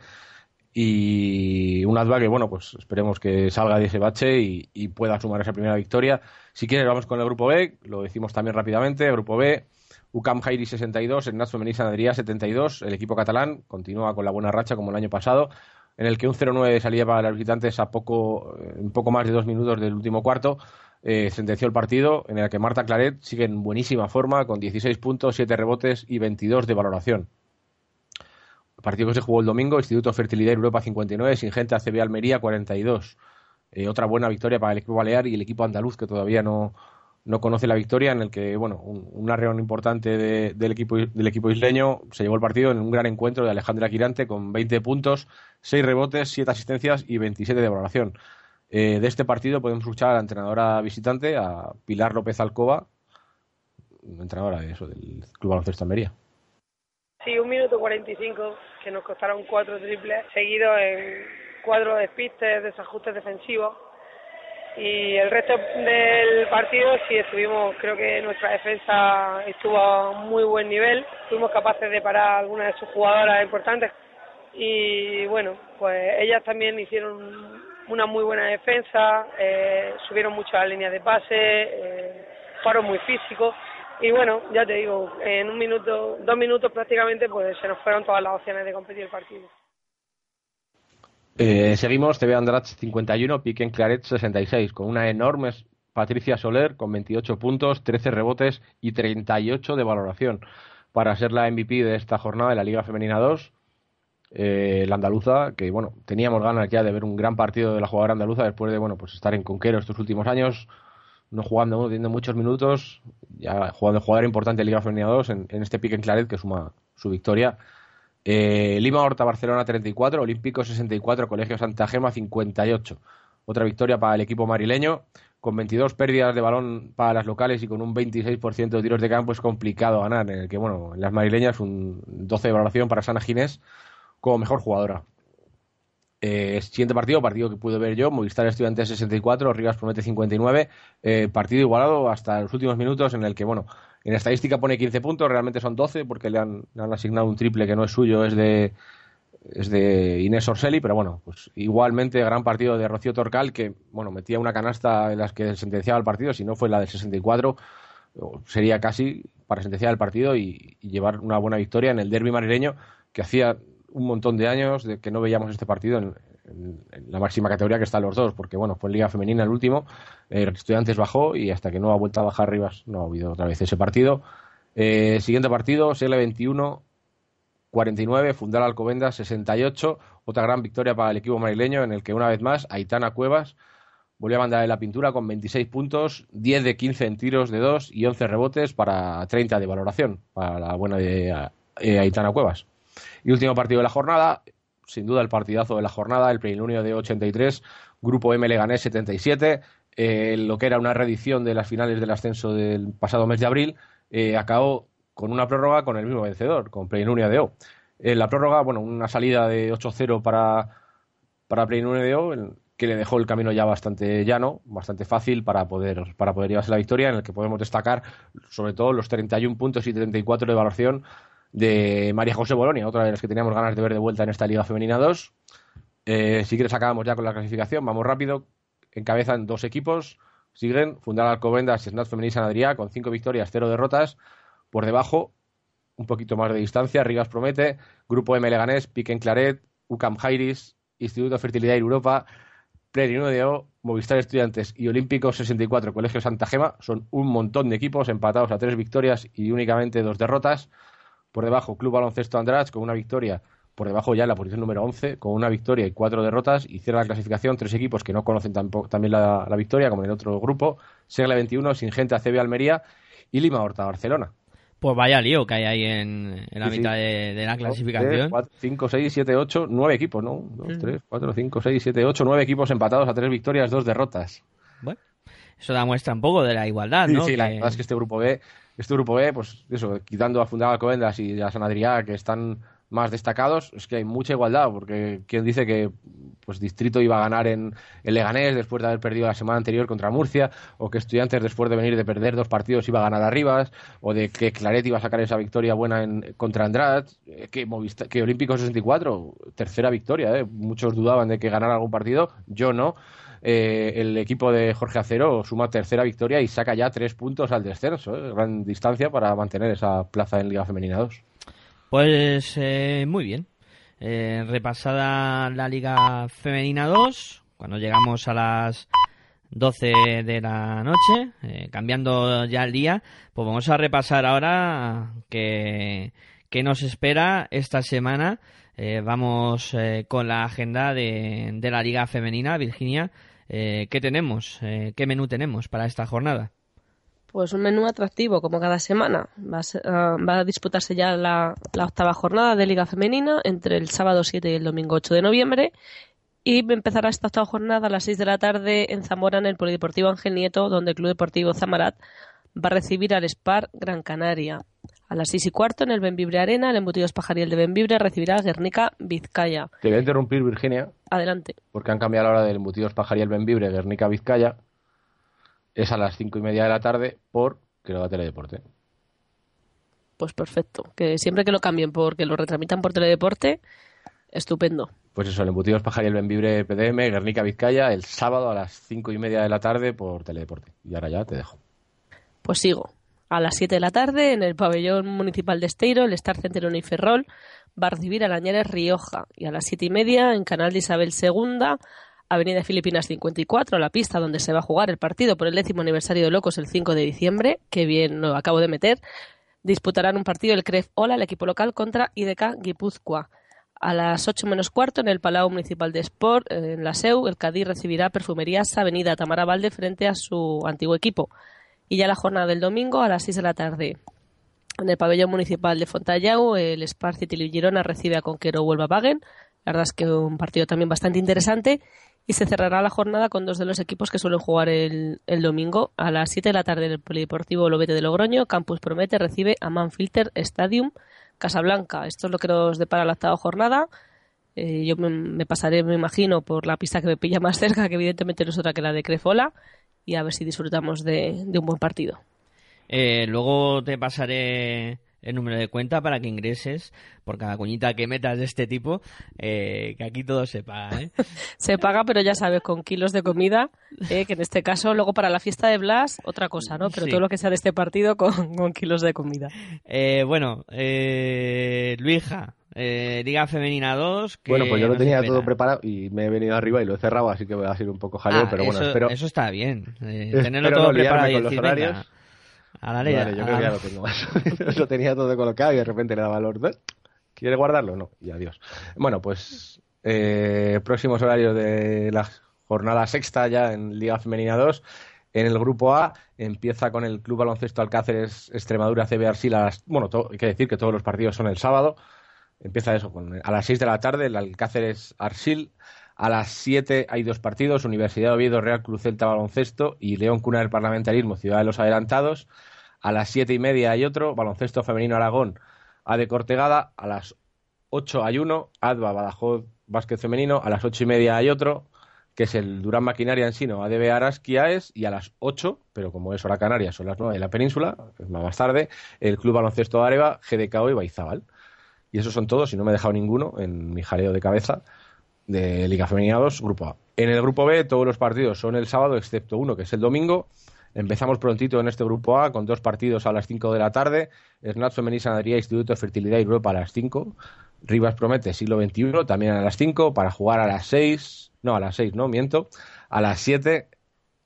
Y un Adva que, bueno, pues esperemos que salga de ese bache y, pueda sumar esa primera victoria. Si quieres, vamos con el grupo B, lo decimos también rápidamente. Grupo B, UCAM Jairi 62, el Nats Femenil Sanadría 72. El equipo catalán continúa con la buena racha como el año pasado, en el que un 0-9 salía para los visitantes a poco, en poco más de dos minutos del último cuarto eh, sentenció el partido en el que Marta Claret sigue en buenísima forma con 16 puntos, 7 rebotes y 22 de valoración. El partido que se jugó el domingo, Instituto Fertilidad Europa 59, Singente ACB Almería 42. Eh, otra buena victoria para el equipo balear y el equipo andaluz que todavía no, no conoce la victoria, en el que, bueno, un, un arreón importante de, del, equipo, del equipo isleño se llevó el partido en un gran encuentro de Alejandra Quirante con 20 puntos, 6 rebotes, 7 asistencias y 27 de valoración. Eh, de este partido podemos escuchar a la entrenadora visitante, a Pilar López Alcoba, entrenadora de eso, del Club Baloncesto Almería. Sí, un minuto 45, que nos costaron cuatro triples, seguidos en cuatro despistes, desajustes defensivos. Y el resto del partido sí estuvimos, creo que nuestra defensa estuvo a muy buen nivel, fuimos capaces de parar algunas de sus jugadoras importantes y bueno, pues ellas también hicieron una muy buena defensa, eh, subieron mucho las líneas de pase, eh, fueron muy físicos y bueno, ya te digo, en un minuto, dos minutos prácticamente, pues se nos fueron todas las opciones de competir el partido. Eh, seguimos, TV Andrach 51, Piquen Claret 66, con una enorme Patricia Soler con 28 puntos, 13 rebotes y 38 de valoración para ser la MVP de esta jornada de la Liga Femenina 2 eh, la andaluza, que bueno, teníamos ganas ya de ver un gran partido de la jugadora andaluza después de bueno, pues estar en Conquero estos últimos años, no jugando, teniendo muchos minutos, ya jugando jugador importante de Liga Femenina 2 en, en este pique en Claret que suma su victoria. Eh, Lima Horta Barcelona 34, Olímpico 64, Colegio Santa Gema 58. Otra victoria para el equipo marileño, con 22 pérdidas de balón para las locales y con un 26% de tiros de campo es complicado ganar, en el que, bueno, en las marileñas un 12 de valoración para Sana Ginés como mejor jugadora. Eh, siguiente partido, partido que pude ver yo, Movistar Estudiantes 64, Rivas Promete 59, eh, partido igualado hasta los últimos minutos en el que, bueno, en estadística pone 15 puntos, realmente son 12 porque le han, le han asignado un triple que no es suyo, es de, es de Inés Orselli, pero bueno, pues igualmente gran partido de Rocío Torcal que, bueno, metía una canasta en las que sentenciaba el partido, si no fue la del 64, sería casi para sentenciar el partido y, y llevar una buena victoria en el derby marileño que hacía un montón de años de que no veíamos este partido en, la máxima categoría que están los dos, porque bueno, fue Liga Femenina el último, eh, Estudiantes bajó y hasta que no ha vuelto a bajar Rivas no ha habido otra vez ese partido. Eh, siguiente partido, SL 21, 49, Fundal Alcobendas 68, otra gran victoria para el equipo madrileño en el que una vez más Aitana Cuevas volvió a mandar en la pintura con 26 puntos, 10 de 15 en tiros de 2 y 11 rebotes para 30 de valoración para la buena de eh, Aitana Cuevas. Y último partido de la jornada, sin duda el partidazo de la jornada, el plenilunio de 83, Grupo M Leganés 77, eh, lo que era una reedición de las finales del ascenso del pasado mes de abril, eh, acabó con una prórroga con el mismo vencedor, con Plenilunio de O. En la prórroga, bueno, una salida de 8-0 para, para Plenilunio de O, que le dejó el camino ya bastante llano, bastante fácil para poder, para poder llevarse la victoria, en el que podemos destacar sobre todo los 31 puntos y 34 de valoración de María José Bolonia, otra de las que teníamos ganas de ver de vuelta en esta Liga Femenina 2. Eh, si quieres acabamos ya con la clasificación, vamos rápido. Encabezan dos equipos, siguen Fundal Alcobendas y Snat Femenina San con cinco victorias, cero derrotas. Por debajo, un poquito más de distancia, Rivas Promete, Grupo M Leganés, Piquen Claret, UCAM Jairis, Instituto de Fertilidad Europa, Plenilunio de O, Movistar Estudiantes y Olímpico 64, Colegio Santa Gema. Son un montón de equipos empatados a tres victorias y únicamente dos derrotas. Por debajo, Club Baloncesto Andratx con una victoria. Por debajo ya en la posición número 11, con una victoria y cuatro derrotas. Y cierra la clasificación tres equipos que no conocen tampoco, también la, la victoria, como en el otro grupo. Segle 21, Singente ACB Almería y Lima Horta Barcelona. Pues vaya lío que hay ahí en, en la Sí, sí. mitad de, de la clasificación. 5, 6, 7, 8, 9 equipos, ¿no? 2, Mm. 3, 4, 5, 6, 7, 8, 9 equipos empatados a tres victorias, dos derrotas. Bueno, eso da muestra un poco de la igualdad, Sí, ¿no? sí, la Que- verdad es que este grupo B, este grupo B, pues eso, quitando a Fundal Alcobendas y a San Adrià, que están más destacados, es que hay mucha igualdad, porque quien dice que pues Distrito iba a ganar en, en Leganés después de haber perdido la semana anterior contra Murcia, o que Estudiantes después de venir de perder dos partidos iba a ganar a Rivas, o de que Claret iba a sacar esa victoria buena en, contra Andrade, eh, que, Movistar- que Olímpico 64, tercera victoria, ¿eh? muchos dudaban de que ganara algún partido, yo no. Eh, el equipo de Jorge Acero suma tercera victoria y saca ya tres puntos al descenso, ¿eh? gran distancia para mantener esa plaza en Liga Femenina 2. Pues eh, muy bien. Repasada la Liga Femenina 2, cuando llegamos a las 12 de la noche, cambiando ya el día, pues vamos a repasar ahora qué, qué nos espera esta semana. Vamos con la agenda de, de la Liga Femenina, Virginia. Eh, ¿Qué tenemos? Eh, ¿Qué menú tenemos para esta jornada? Pues un menú atractivo, como cada semana. Va a, ah, va a disputarse ya la, la octava jornada de Liga Femenina entre el sábado 7 y el domingo 8 de noviembre. Y empezará esta octava jornada a las 6 de la tarde en Zamora, en el Polideportivo Ángel Nieto, donde el Club Deportivo Zamarat va a recibir al Spar Gran Canaria. A las 6 y cuarto, en el Benvibre Arena, el Embutidos Pajariel de Benvibre recibirá a Guernica Vizcaya. Te voy a interrumpir, Virginia, Adelante. porque han cambiado la hora del embutidos Pajariel Benvibre, Guernica Vizcaya. Es a las cinco y media de la tarde por que lo da Teledeporte. Pues perfecto. Que siempre que lo cambien porque lo retramitan por Teledeporte, estupendo. Pues eso, el embutidos Pajariel Benvibre PDM, Guernica Vizcaya, el sábado a las cinco y media de la tarde por Teledeporte. Y ahora ya te dejo. Pues sigo. A las 7 de la tarde, en el pabellón municipal de Esteiro, el Star Centeno y Ferrol va a recibir a Lañares Rioja. Y a las 7 y media, en Canal de Isabel II, Avenida Filipinas 54, la pista donde se va a jugar el partido por el décimo aniversario de Locos el 5 de diciembre, que bien lo acabo de meter, disputarán un partido el CREF Ola, el equipo local, contra IDK Guipúzcoa. A las 8 menos cuarto, en el Palau Municipal de Sport, eh, en la SEU, el Cádiz recibirá Perfumerías Avenida Tamara Valde frente a su antiguo equipo. Y ya la jornada del domingo a las 6 de la tarde. En el pabellón municipal de Fontallau, el Spar City Girona recibe a Conquero Huelva Wagen. La verdad es que un partido también bastante interesante. Y se cerrará la jornada con dos de los equipos que suelen jugar el, el domingo. A las 7 de la tarde en el Polideportivo Lobete de Logroño, Campus Promete recibe a Manfilter Stadium Casablanca. Esto es lo que nos depara la octava jornada. Eh, yo me, me pasaré, me imagino, por la pista que me pilla más cerca, que evidentemente no es otra que la de Crefola, y a ver si disfrutamos de, de un buen partido. Eh, luego te pasaré el número de cuenta para que ingreses por cada cuñita que metas de este tipo, eh, que aquí todo se paga. ¿eh? [LAUGHS] Se paga, pero ya sabes, con kilos de comida, eh, que en este caso, luego para la fiesta de Blas, otra cosa, ¿no? Pero Sí. todo lo que sea de este partido con, con kilos de comida. Eh, bueno, eh, Luija, eh, Liga Femenina 2. que Bueno, pues yo lo tenía espera. todo preparado y me he venido arriba y lo he cerrado, así que va a ser un poco jaleo, Ah, pero bueno, eso, espero. eso está bien. eh, [LAUGHS] tenerlo todo preparado y con los venga, horarios. a la ley, Vale, yo a creo que ya lo tengo [LAUGHS] más. lo tenía todo colocado y de repente le daba los dos. ¿Quiere guardarlo? No, y adiós. Bueno, pues eh, próximos horarios de la jornada sexta ya en Liga Femenina 2. En el grupo A empieza con el Club Baloncesto Alcáceres Extremadura CB Arsil a las, bueno, hay que decir que todos los partidos son el sábado. Empieza eso con, a las 6 de la tarde el Alcáceres Arsil. A las 7 hay dos partidos, Universidad de Oviedo, Real Cruz Celta Baloncesto y León Cuna del Parlamentarismo, Ciudad de los Adelantados. A las siete y media hay otro, Baloncesto Femenino Aragón, A de Cortegada. A las 8 hay uno, ADVA Badajoz Básquet Femenino. A las ocho y media hay otro, que es el Durán Maquinaria Ensino, ADB Araski AES. Y a las 8, pero como es hora canaria, son las 9 de la península, más tarde, el Club Baloncesto Areva, GDKO y Baizábal. Y esos son todos, y no me he dejado ninguno en mi jaleo de cabeza de Liga Femenina 2, Grupo A. En el Grupo B todos los partidos son el sábado, excepto uno, que es el domingo. Empezamos prontito en este Grupo A con dos partidos a las 5 de la tarde. Snat Femenina San Adrià, Instituto de Fertilidad y Europa a las 5. Rivas Promete, siglo XXI, también a las 5, para jugar a las 6. No, a las 6, no, miento. A las 7,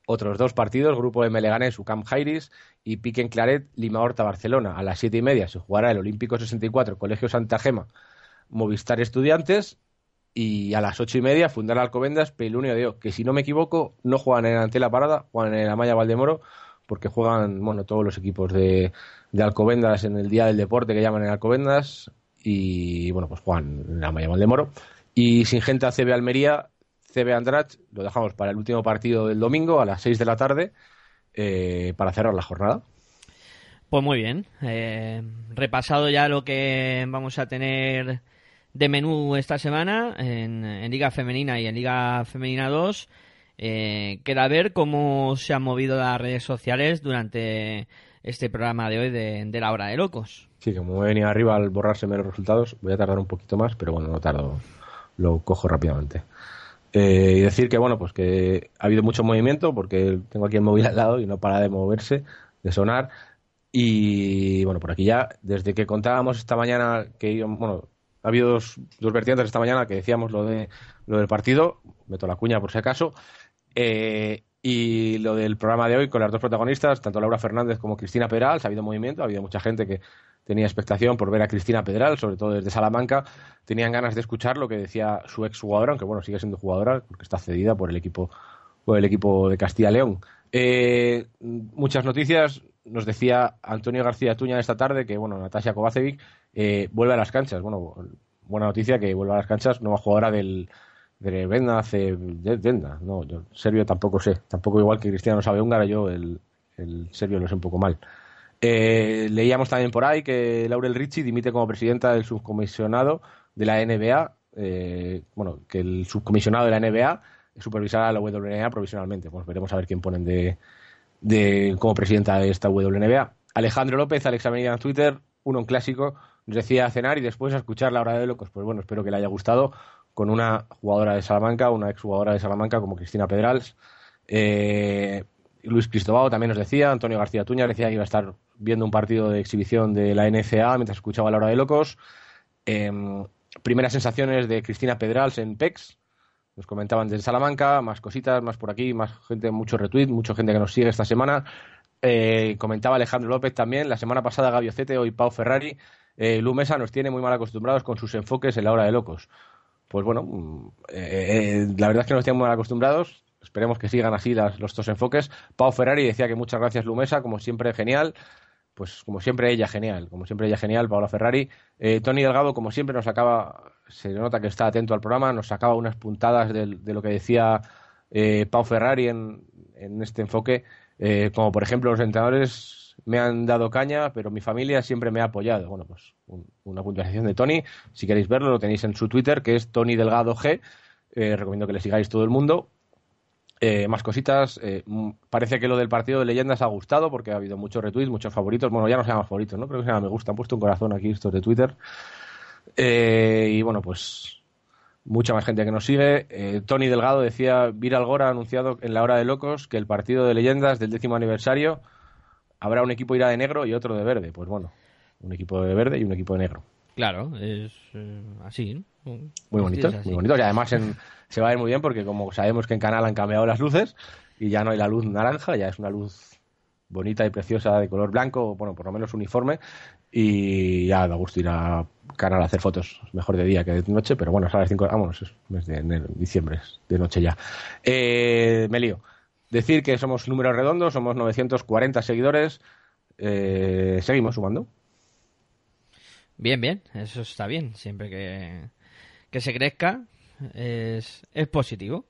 otros dos partidos, Grupo M Leganés, UCAM Jairis y Piquen Claret, Lima Horta, Barcelona. A las 7 y media se jugará el Olímpico 64, Colegio Santa Gema, Movistar Estudiantes. Y a las ocho y media, fundar Alcobendas, Pelunio de O, que si no me equivoco, no juegan en Antela Parada, juegan en Amaya Valdemoro, porque juegan, bueno, todos los equipos de, de Alcobendas en el Día del Deporte que llaman en Alcobendas, y bueno, pues juegan en Amaya Valdemoro. Y sin gente a CB Almería, CB Andrach, lo dejamos para el último partido del domingo a las 6 de la tarde, eh, para cerrar la jornada. Pues muy bien. eh, repasado ya lo que vamos a tener de menú esta semana en, en Liga Femenina y en Liga Femenina 2. eh, queda ver cómo se han movido las redes sociales durante este programa de hoy de, de la hora de locos. Sí, como he venido arriba al borrárseme los resultados, voy a tardar un poquito más, pero bueno, no tardo, lo cojo rápidamente. Eh, y decir que bueno, pues que ha habido mucho movimiento, porque tengo aquí el móvil al lado y no para de moverse, de sonar. Y bueno, por aquí ya, desde que contábamos esta mañana que bueno, ha habido dos, dos vertientes esta mañana que decíamos lo de lo del partido, meto la cuña por si acaso, eh, y lo del programa de hoy con las dos protagonistas, tanto Laura Fernández como Cristina Pedral, ha habido movimiento, ha habido mucha gente que tenía expectación por ver a Cristina Pedral, sobre todo desde Salamanca, tenían ganas de escuchar lo que decía su ex jugadora, aunque bueno, sigue siendo jugadora porque está cedida por el equipo por el equipo de Castilla León. Eh, muchas noticias, nos decía Antonio García Tuña esta tarde que bueno, Natasha Kovacevic eh, vuelve a las canchas. Bueno, buena noticia que vuelve a las canchas, nueva jugadora del de Venda, hace Venda, no, yo serbio tampoco sé, tampoco igual que Cristiano sabe húngara, yo el, el serbio lo sé un poco mal. Eh, leíamos también por ahí que Laurel Ricci dimite como presidenta del subcomisionado de la NBA, eh, bueno, que el subcomisionado de la NBA supervisará a la WNBA provisionalmente. Pues veremos a ver quién ponen de, de como presidenta de esta WNBA. Alejandro López, Alexa Avenida en Twitter, uno en clásico, nos decía cenar y después a escuchar la hora de locos. Pues bueno, espero que le haya gustado con una jugadora de Salamanca, una exjugadora de Salamanca como Cristina Pedrals. Eh, Luis Cristobao también nos decía, Antonio García Tuña decía que iba a estar viendo un partido de exhibición de la NCA mientras escuchaba la hora de locos. Eh, primeras sensaciones de Cristina Pedrals en PEX. Nos comentaban desde Salamanca, más cositas, más por aquí, más gente, mucho retweet, mucha gente que nos sigue esta semana. Eh, comentaba Alejandro López también, la semana pasada Gaby Ocete, hoy Pau Ferrari. eh, Lu Mesa nos tiene muy mal acostumbrados con sus enfoques en la hora de locos. Pues bueno, mm, eh, eh, la verdad es que nos tienen muy mal acostumbrados. Esperemos que sigan así las- los dos enfoques. Pau Ferrari decía que muchas gracias Lu Mesa, como siempre genial. Pues como siempre ella genial, como siempre ella genial, Paula Ferrari. Eh, Tony Delgado, como siempre, nos acaba, se nota que está atento al programa, nos sacaba unas puntadas de, lo que decía eh, Pau Ferrari en, en este enfoque, eh, como por ejemplo los entrenadores me han dado caña, pero mi familia siempre me ha apoyado. Bueno, pues un- una puntuación de Tony, si queréis verlo lo tenéis en su Twitter, que es Tony Delgado G. Eh, recomiendo que le sigáis todo el mundo. Eh, más cositas. eh, mm, parece que lo del partido de leyendas ha gustado porque ha habido muchos retweets, muchos favoritos. Bueno, ya no se llaman favoritos, ¿no? Creo que se me gusta. Han puesto un corazón aquí estos de Twitter. Eh, y bueno, pues mucha más gente que nos sigue. Eh, Tony Delgado decía, Viral Gora ha anunciado en la hora de locos que el partido de leyendas del décimo aniversario habrá un equipo irá de negro y otro de verde. Pues bueno, un equipo de verde y un equipo de negro. Claro, es eh, así, ¿no? Muy así. muy bonitos. Y además en- se va a ver muy bien porque como sabemos que en Canal han cambiado las luces y ya no hay la luz naranja, ya es una luz bonita y preciosa de color blanco, bueno, por lo menos uniforme. Y ya da gusto ir a Canal a hacer fotos, mejor de día que de noche, pero bueno, es a las 5, vámonos, es mes de enero, diciembre, es de noche ya. Eh, me lío. Decir que somos números redondos, somos 940 seguidores, eh, seguimos sumando. Bien, bien, eso está bien. Siempre que, que se crezca es, es positivo.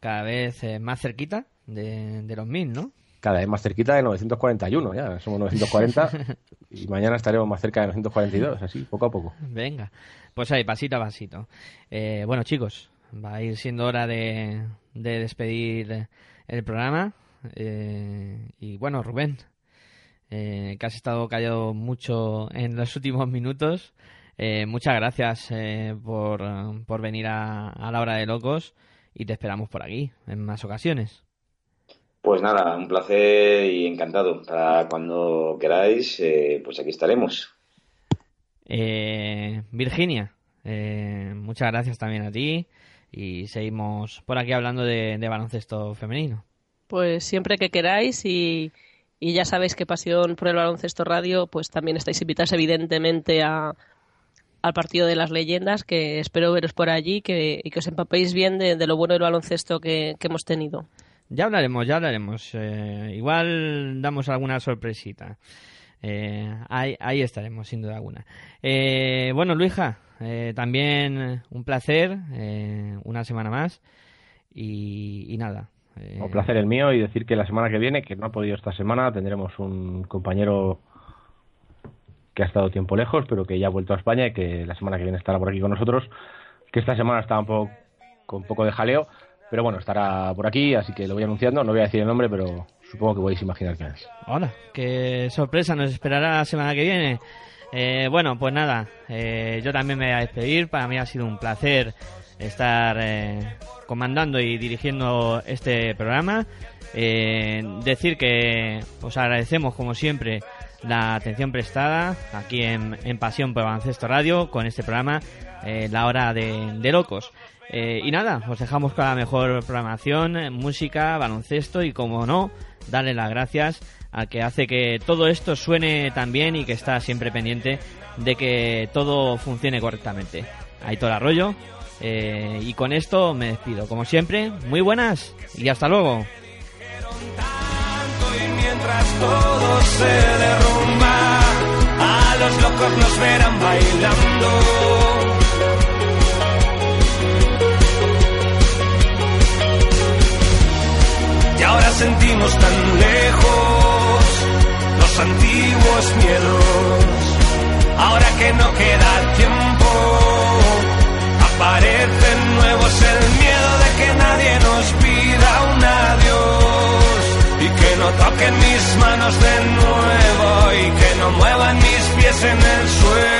Cada vez más cerquita de, de los mil, ¿no? cada vez más cerquita de 941, ya somos 940 [LAUGHS] y mañana estaremos más cerca de 942, así, poco a poco. Venga, pues ahí, pasito a pasito. Eh, bueno, chicos, va a ir siendo hora de, de despedir el programa. Eh, y bueno, Rubén, eh, que has estado callado mucho en los últimos minutos. eh, muchas gracias eh, por, por venir a, a la hora de locos y te esperamos por aquí en más ocasiones. Pues nada, un placer y encantado. Para cuando queráis, eh, pues aquí estaremos. Eh, Virginia, eh, muchas gracias también a ti y seguimos por aquí hablando de, de baloncesto femenino. Pues siempre que queráis y, y ya sabéis que Pasión por el Baloncesto Radio, pues también estáis invitados evidentemente a, al partido de las leyendas, que espero veros por allí que, y que os empapéis bien de, de lo bueno del baloncesto que, que hemos tenido. Ya hablaremos, ya hablaremos. Eh, igual damos alguna sorpresita. Eh, ahí, ahí estaremos, sin duda alguna. Eh, bueno, Luija, eh, también un placer, eh, una semana más. Y, y nada. Eh, Un placer el mío y decir que la semana que viene, que no ha podido esta semana, tendremos un compañero que ha estado tiempo lejos, pero que ya ha vuelto a España y que la semana que viene estará por aquí con nosotros, que esta semana estaba un poco, con un poco de jaleo, pero bueno, estará por aquí, así que lo voy anunciando, no voy a decir el nombre, pero supongo que podéis imaginar quién es. Hola, qué sorpresa nos esperará la semana que viene. Eh, bueno, pues nada, eh, yo también me voy a despedir. Para mí ha sido un placer estar eh, comandando y dirigiendo este programa. Eh, decir que os agradecemos, como siempre, la atención prestada aquí en, en Pasión por Baloncesto Radio con este programa, eh, La Hora de, de Locos. Y nada, os dejamos con la mejor programación, música, baloncesto y como no, darle las gracias al que hace que todo esto suene tan bien y que está siempre pendiente de que todo funcione correctamente. Aitor Arroyo, eh, y con esto me despido. Como siempre, muy buenas y hasta luego. a los locos nos verán bailando. Y ahora sentimos tan lejos los antiguos miedos. Ahora que no queda tiempo, aparecen nuevos el miedo de que nadie nos pida un adiós y que no toquen mis manos de nuevo y que no muevan mis pies en el suelo.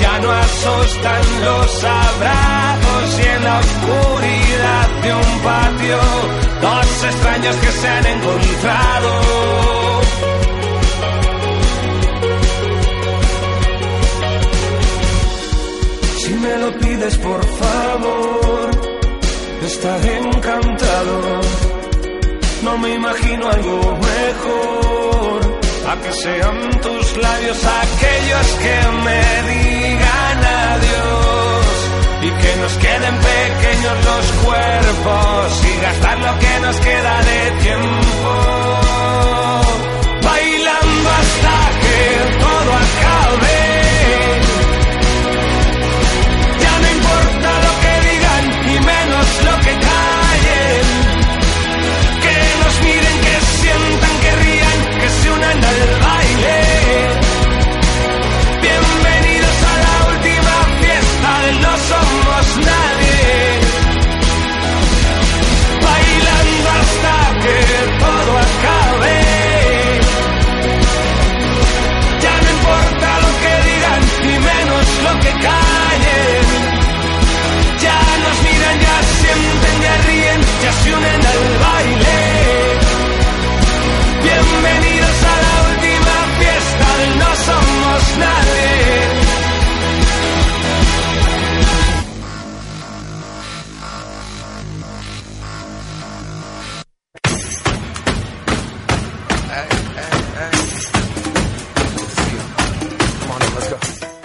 ya no asustan los abrazos y en la oscuridad de un patio, dos extraños que se han encontrado. Si me lo pides por favor, estaré encantado. No me imagino algo mejor. Sean tus labios aquellos que me digan adiós. Y que nos queden pequeños los cuerpos y gastar lo que nos queda de tiempo. Bailando hasta que todo acabe.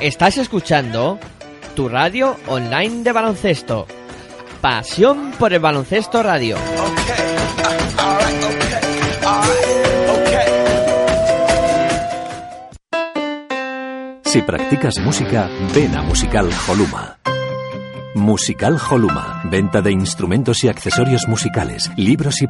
Estás escuchando tu radio online de baloncesto. Pasión por el baloncesto radio. Si practicas música, ven a Musical Holuma. Musical Holuma, venta de instrumentos y accesorios musicales, libros y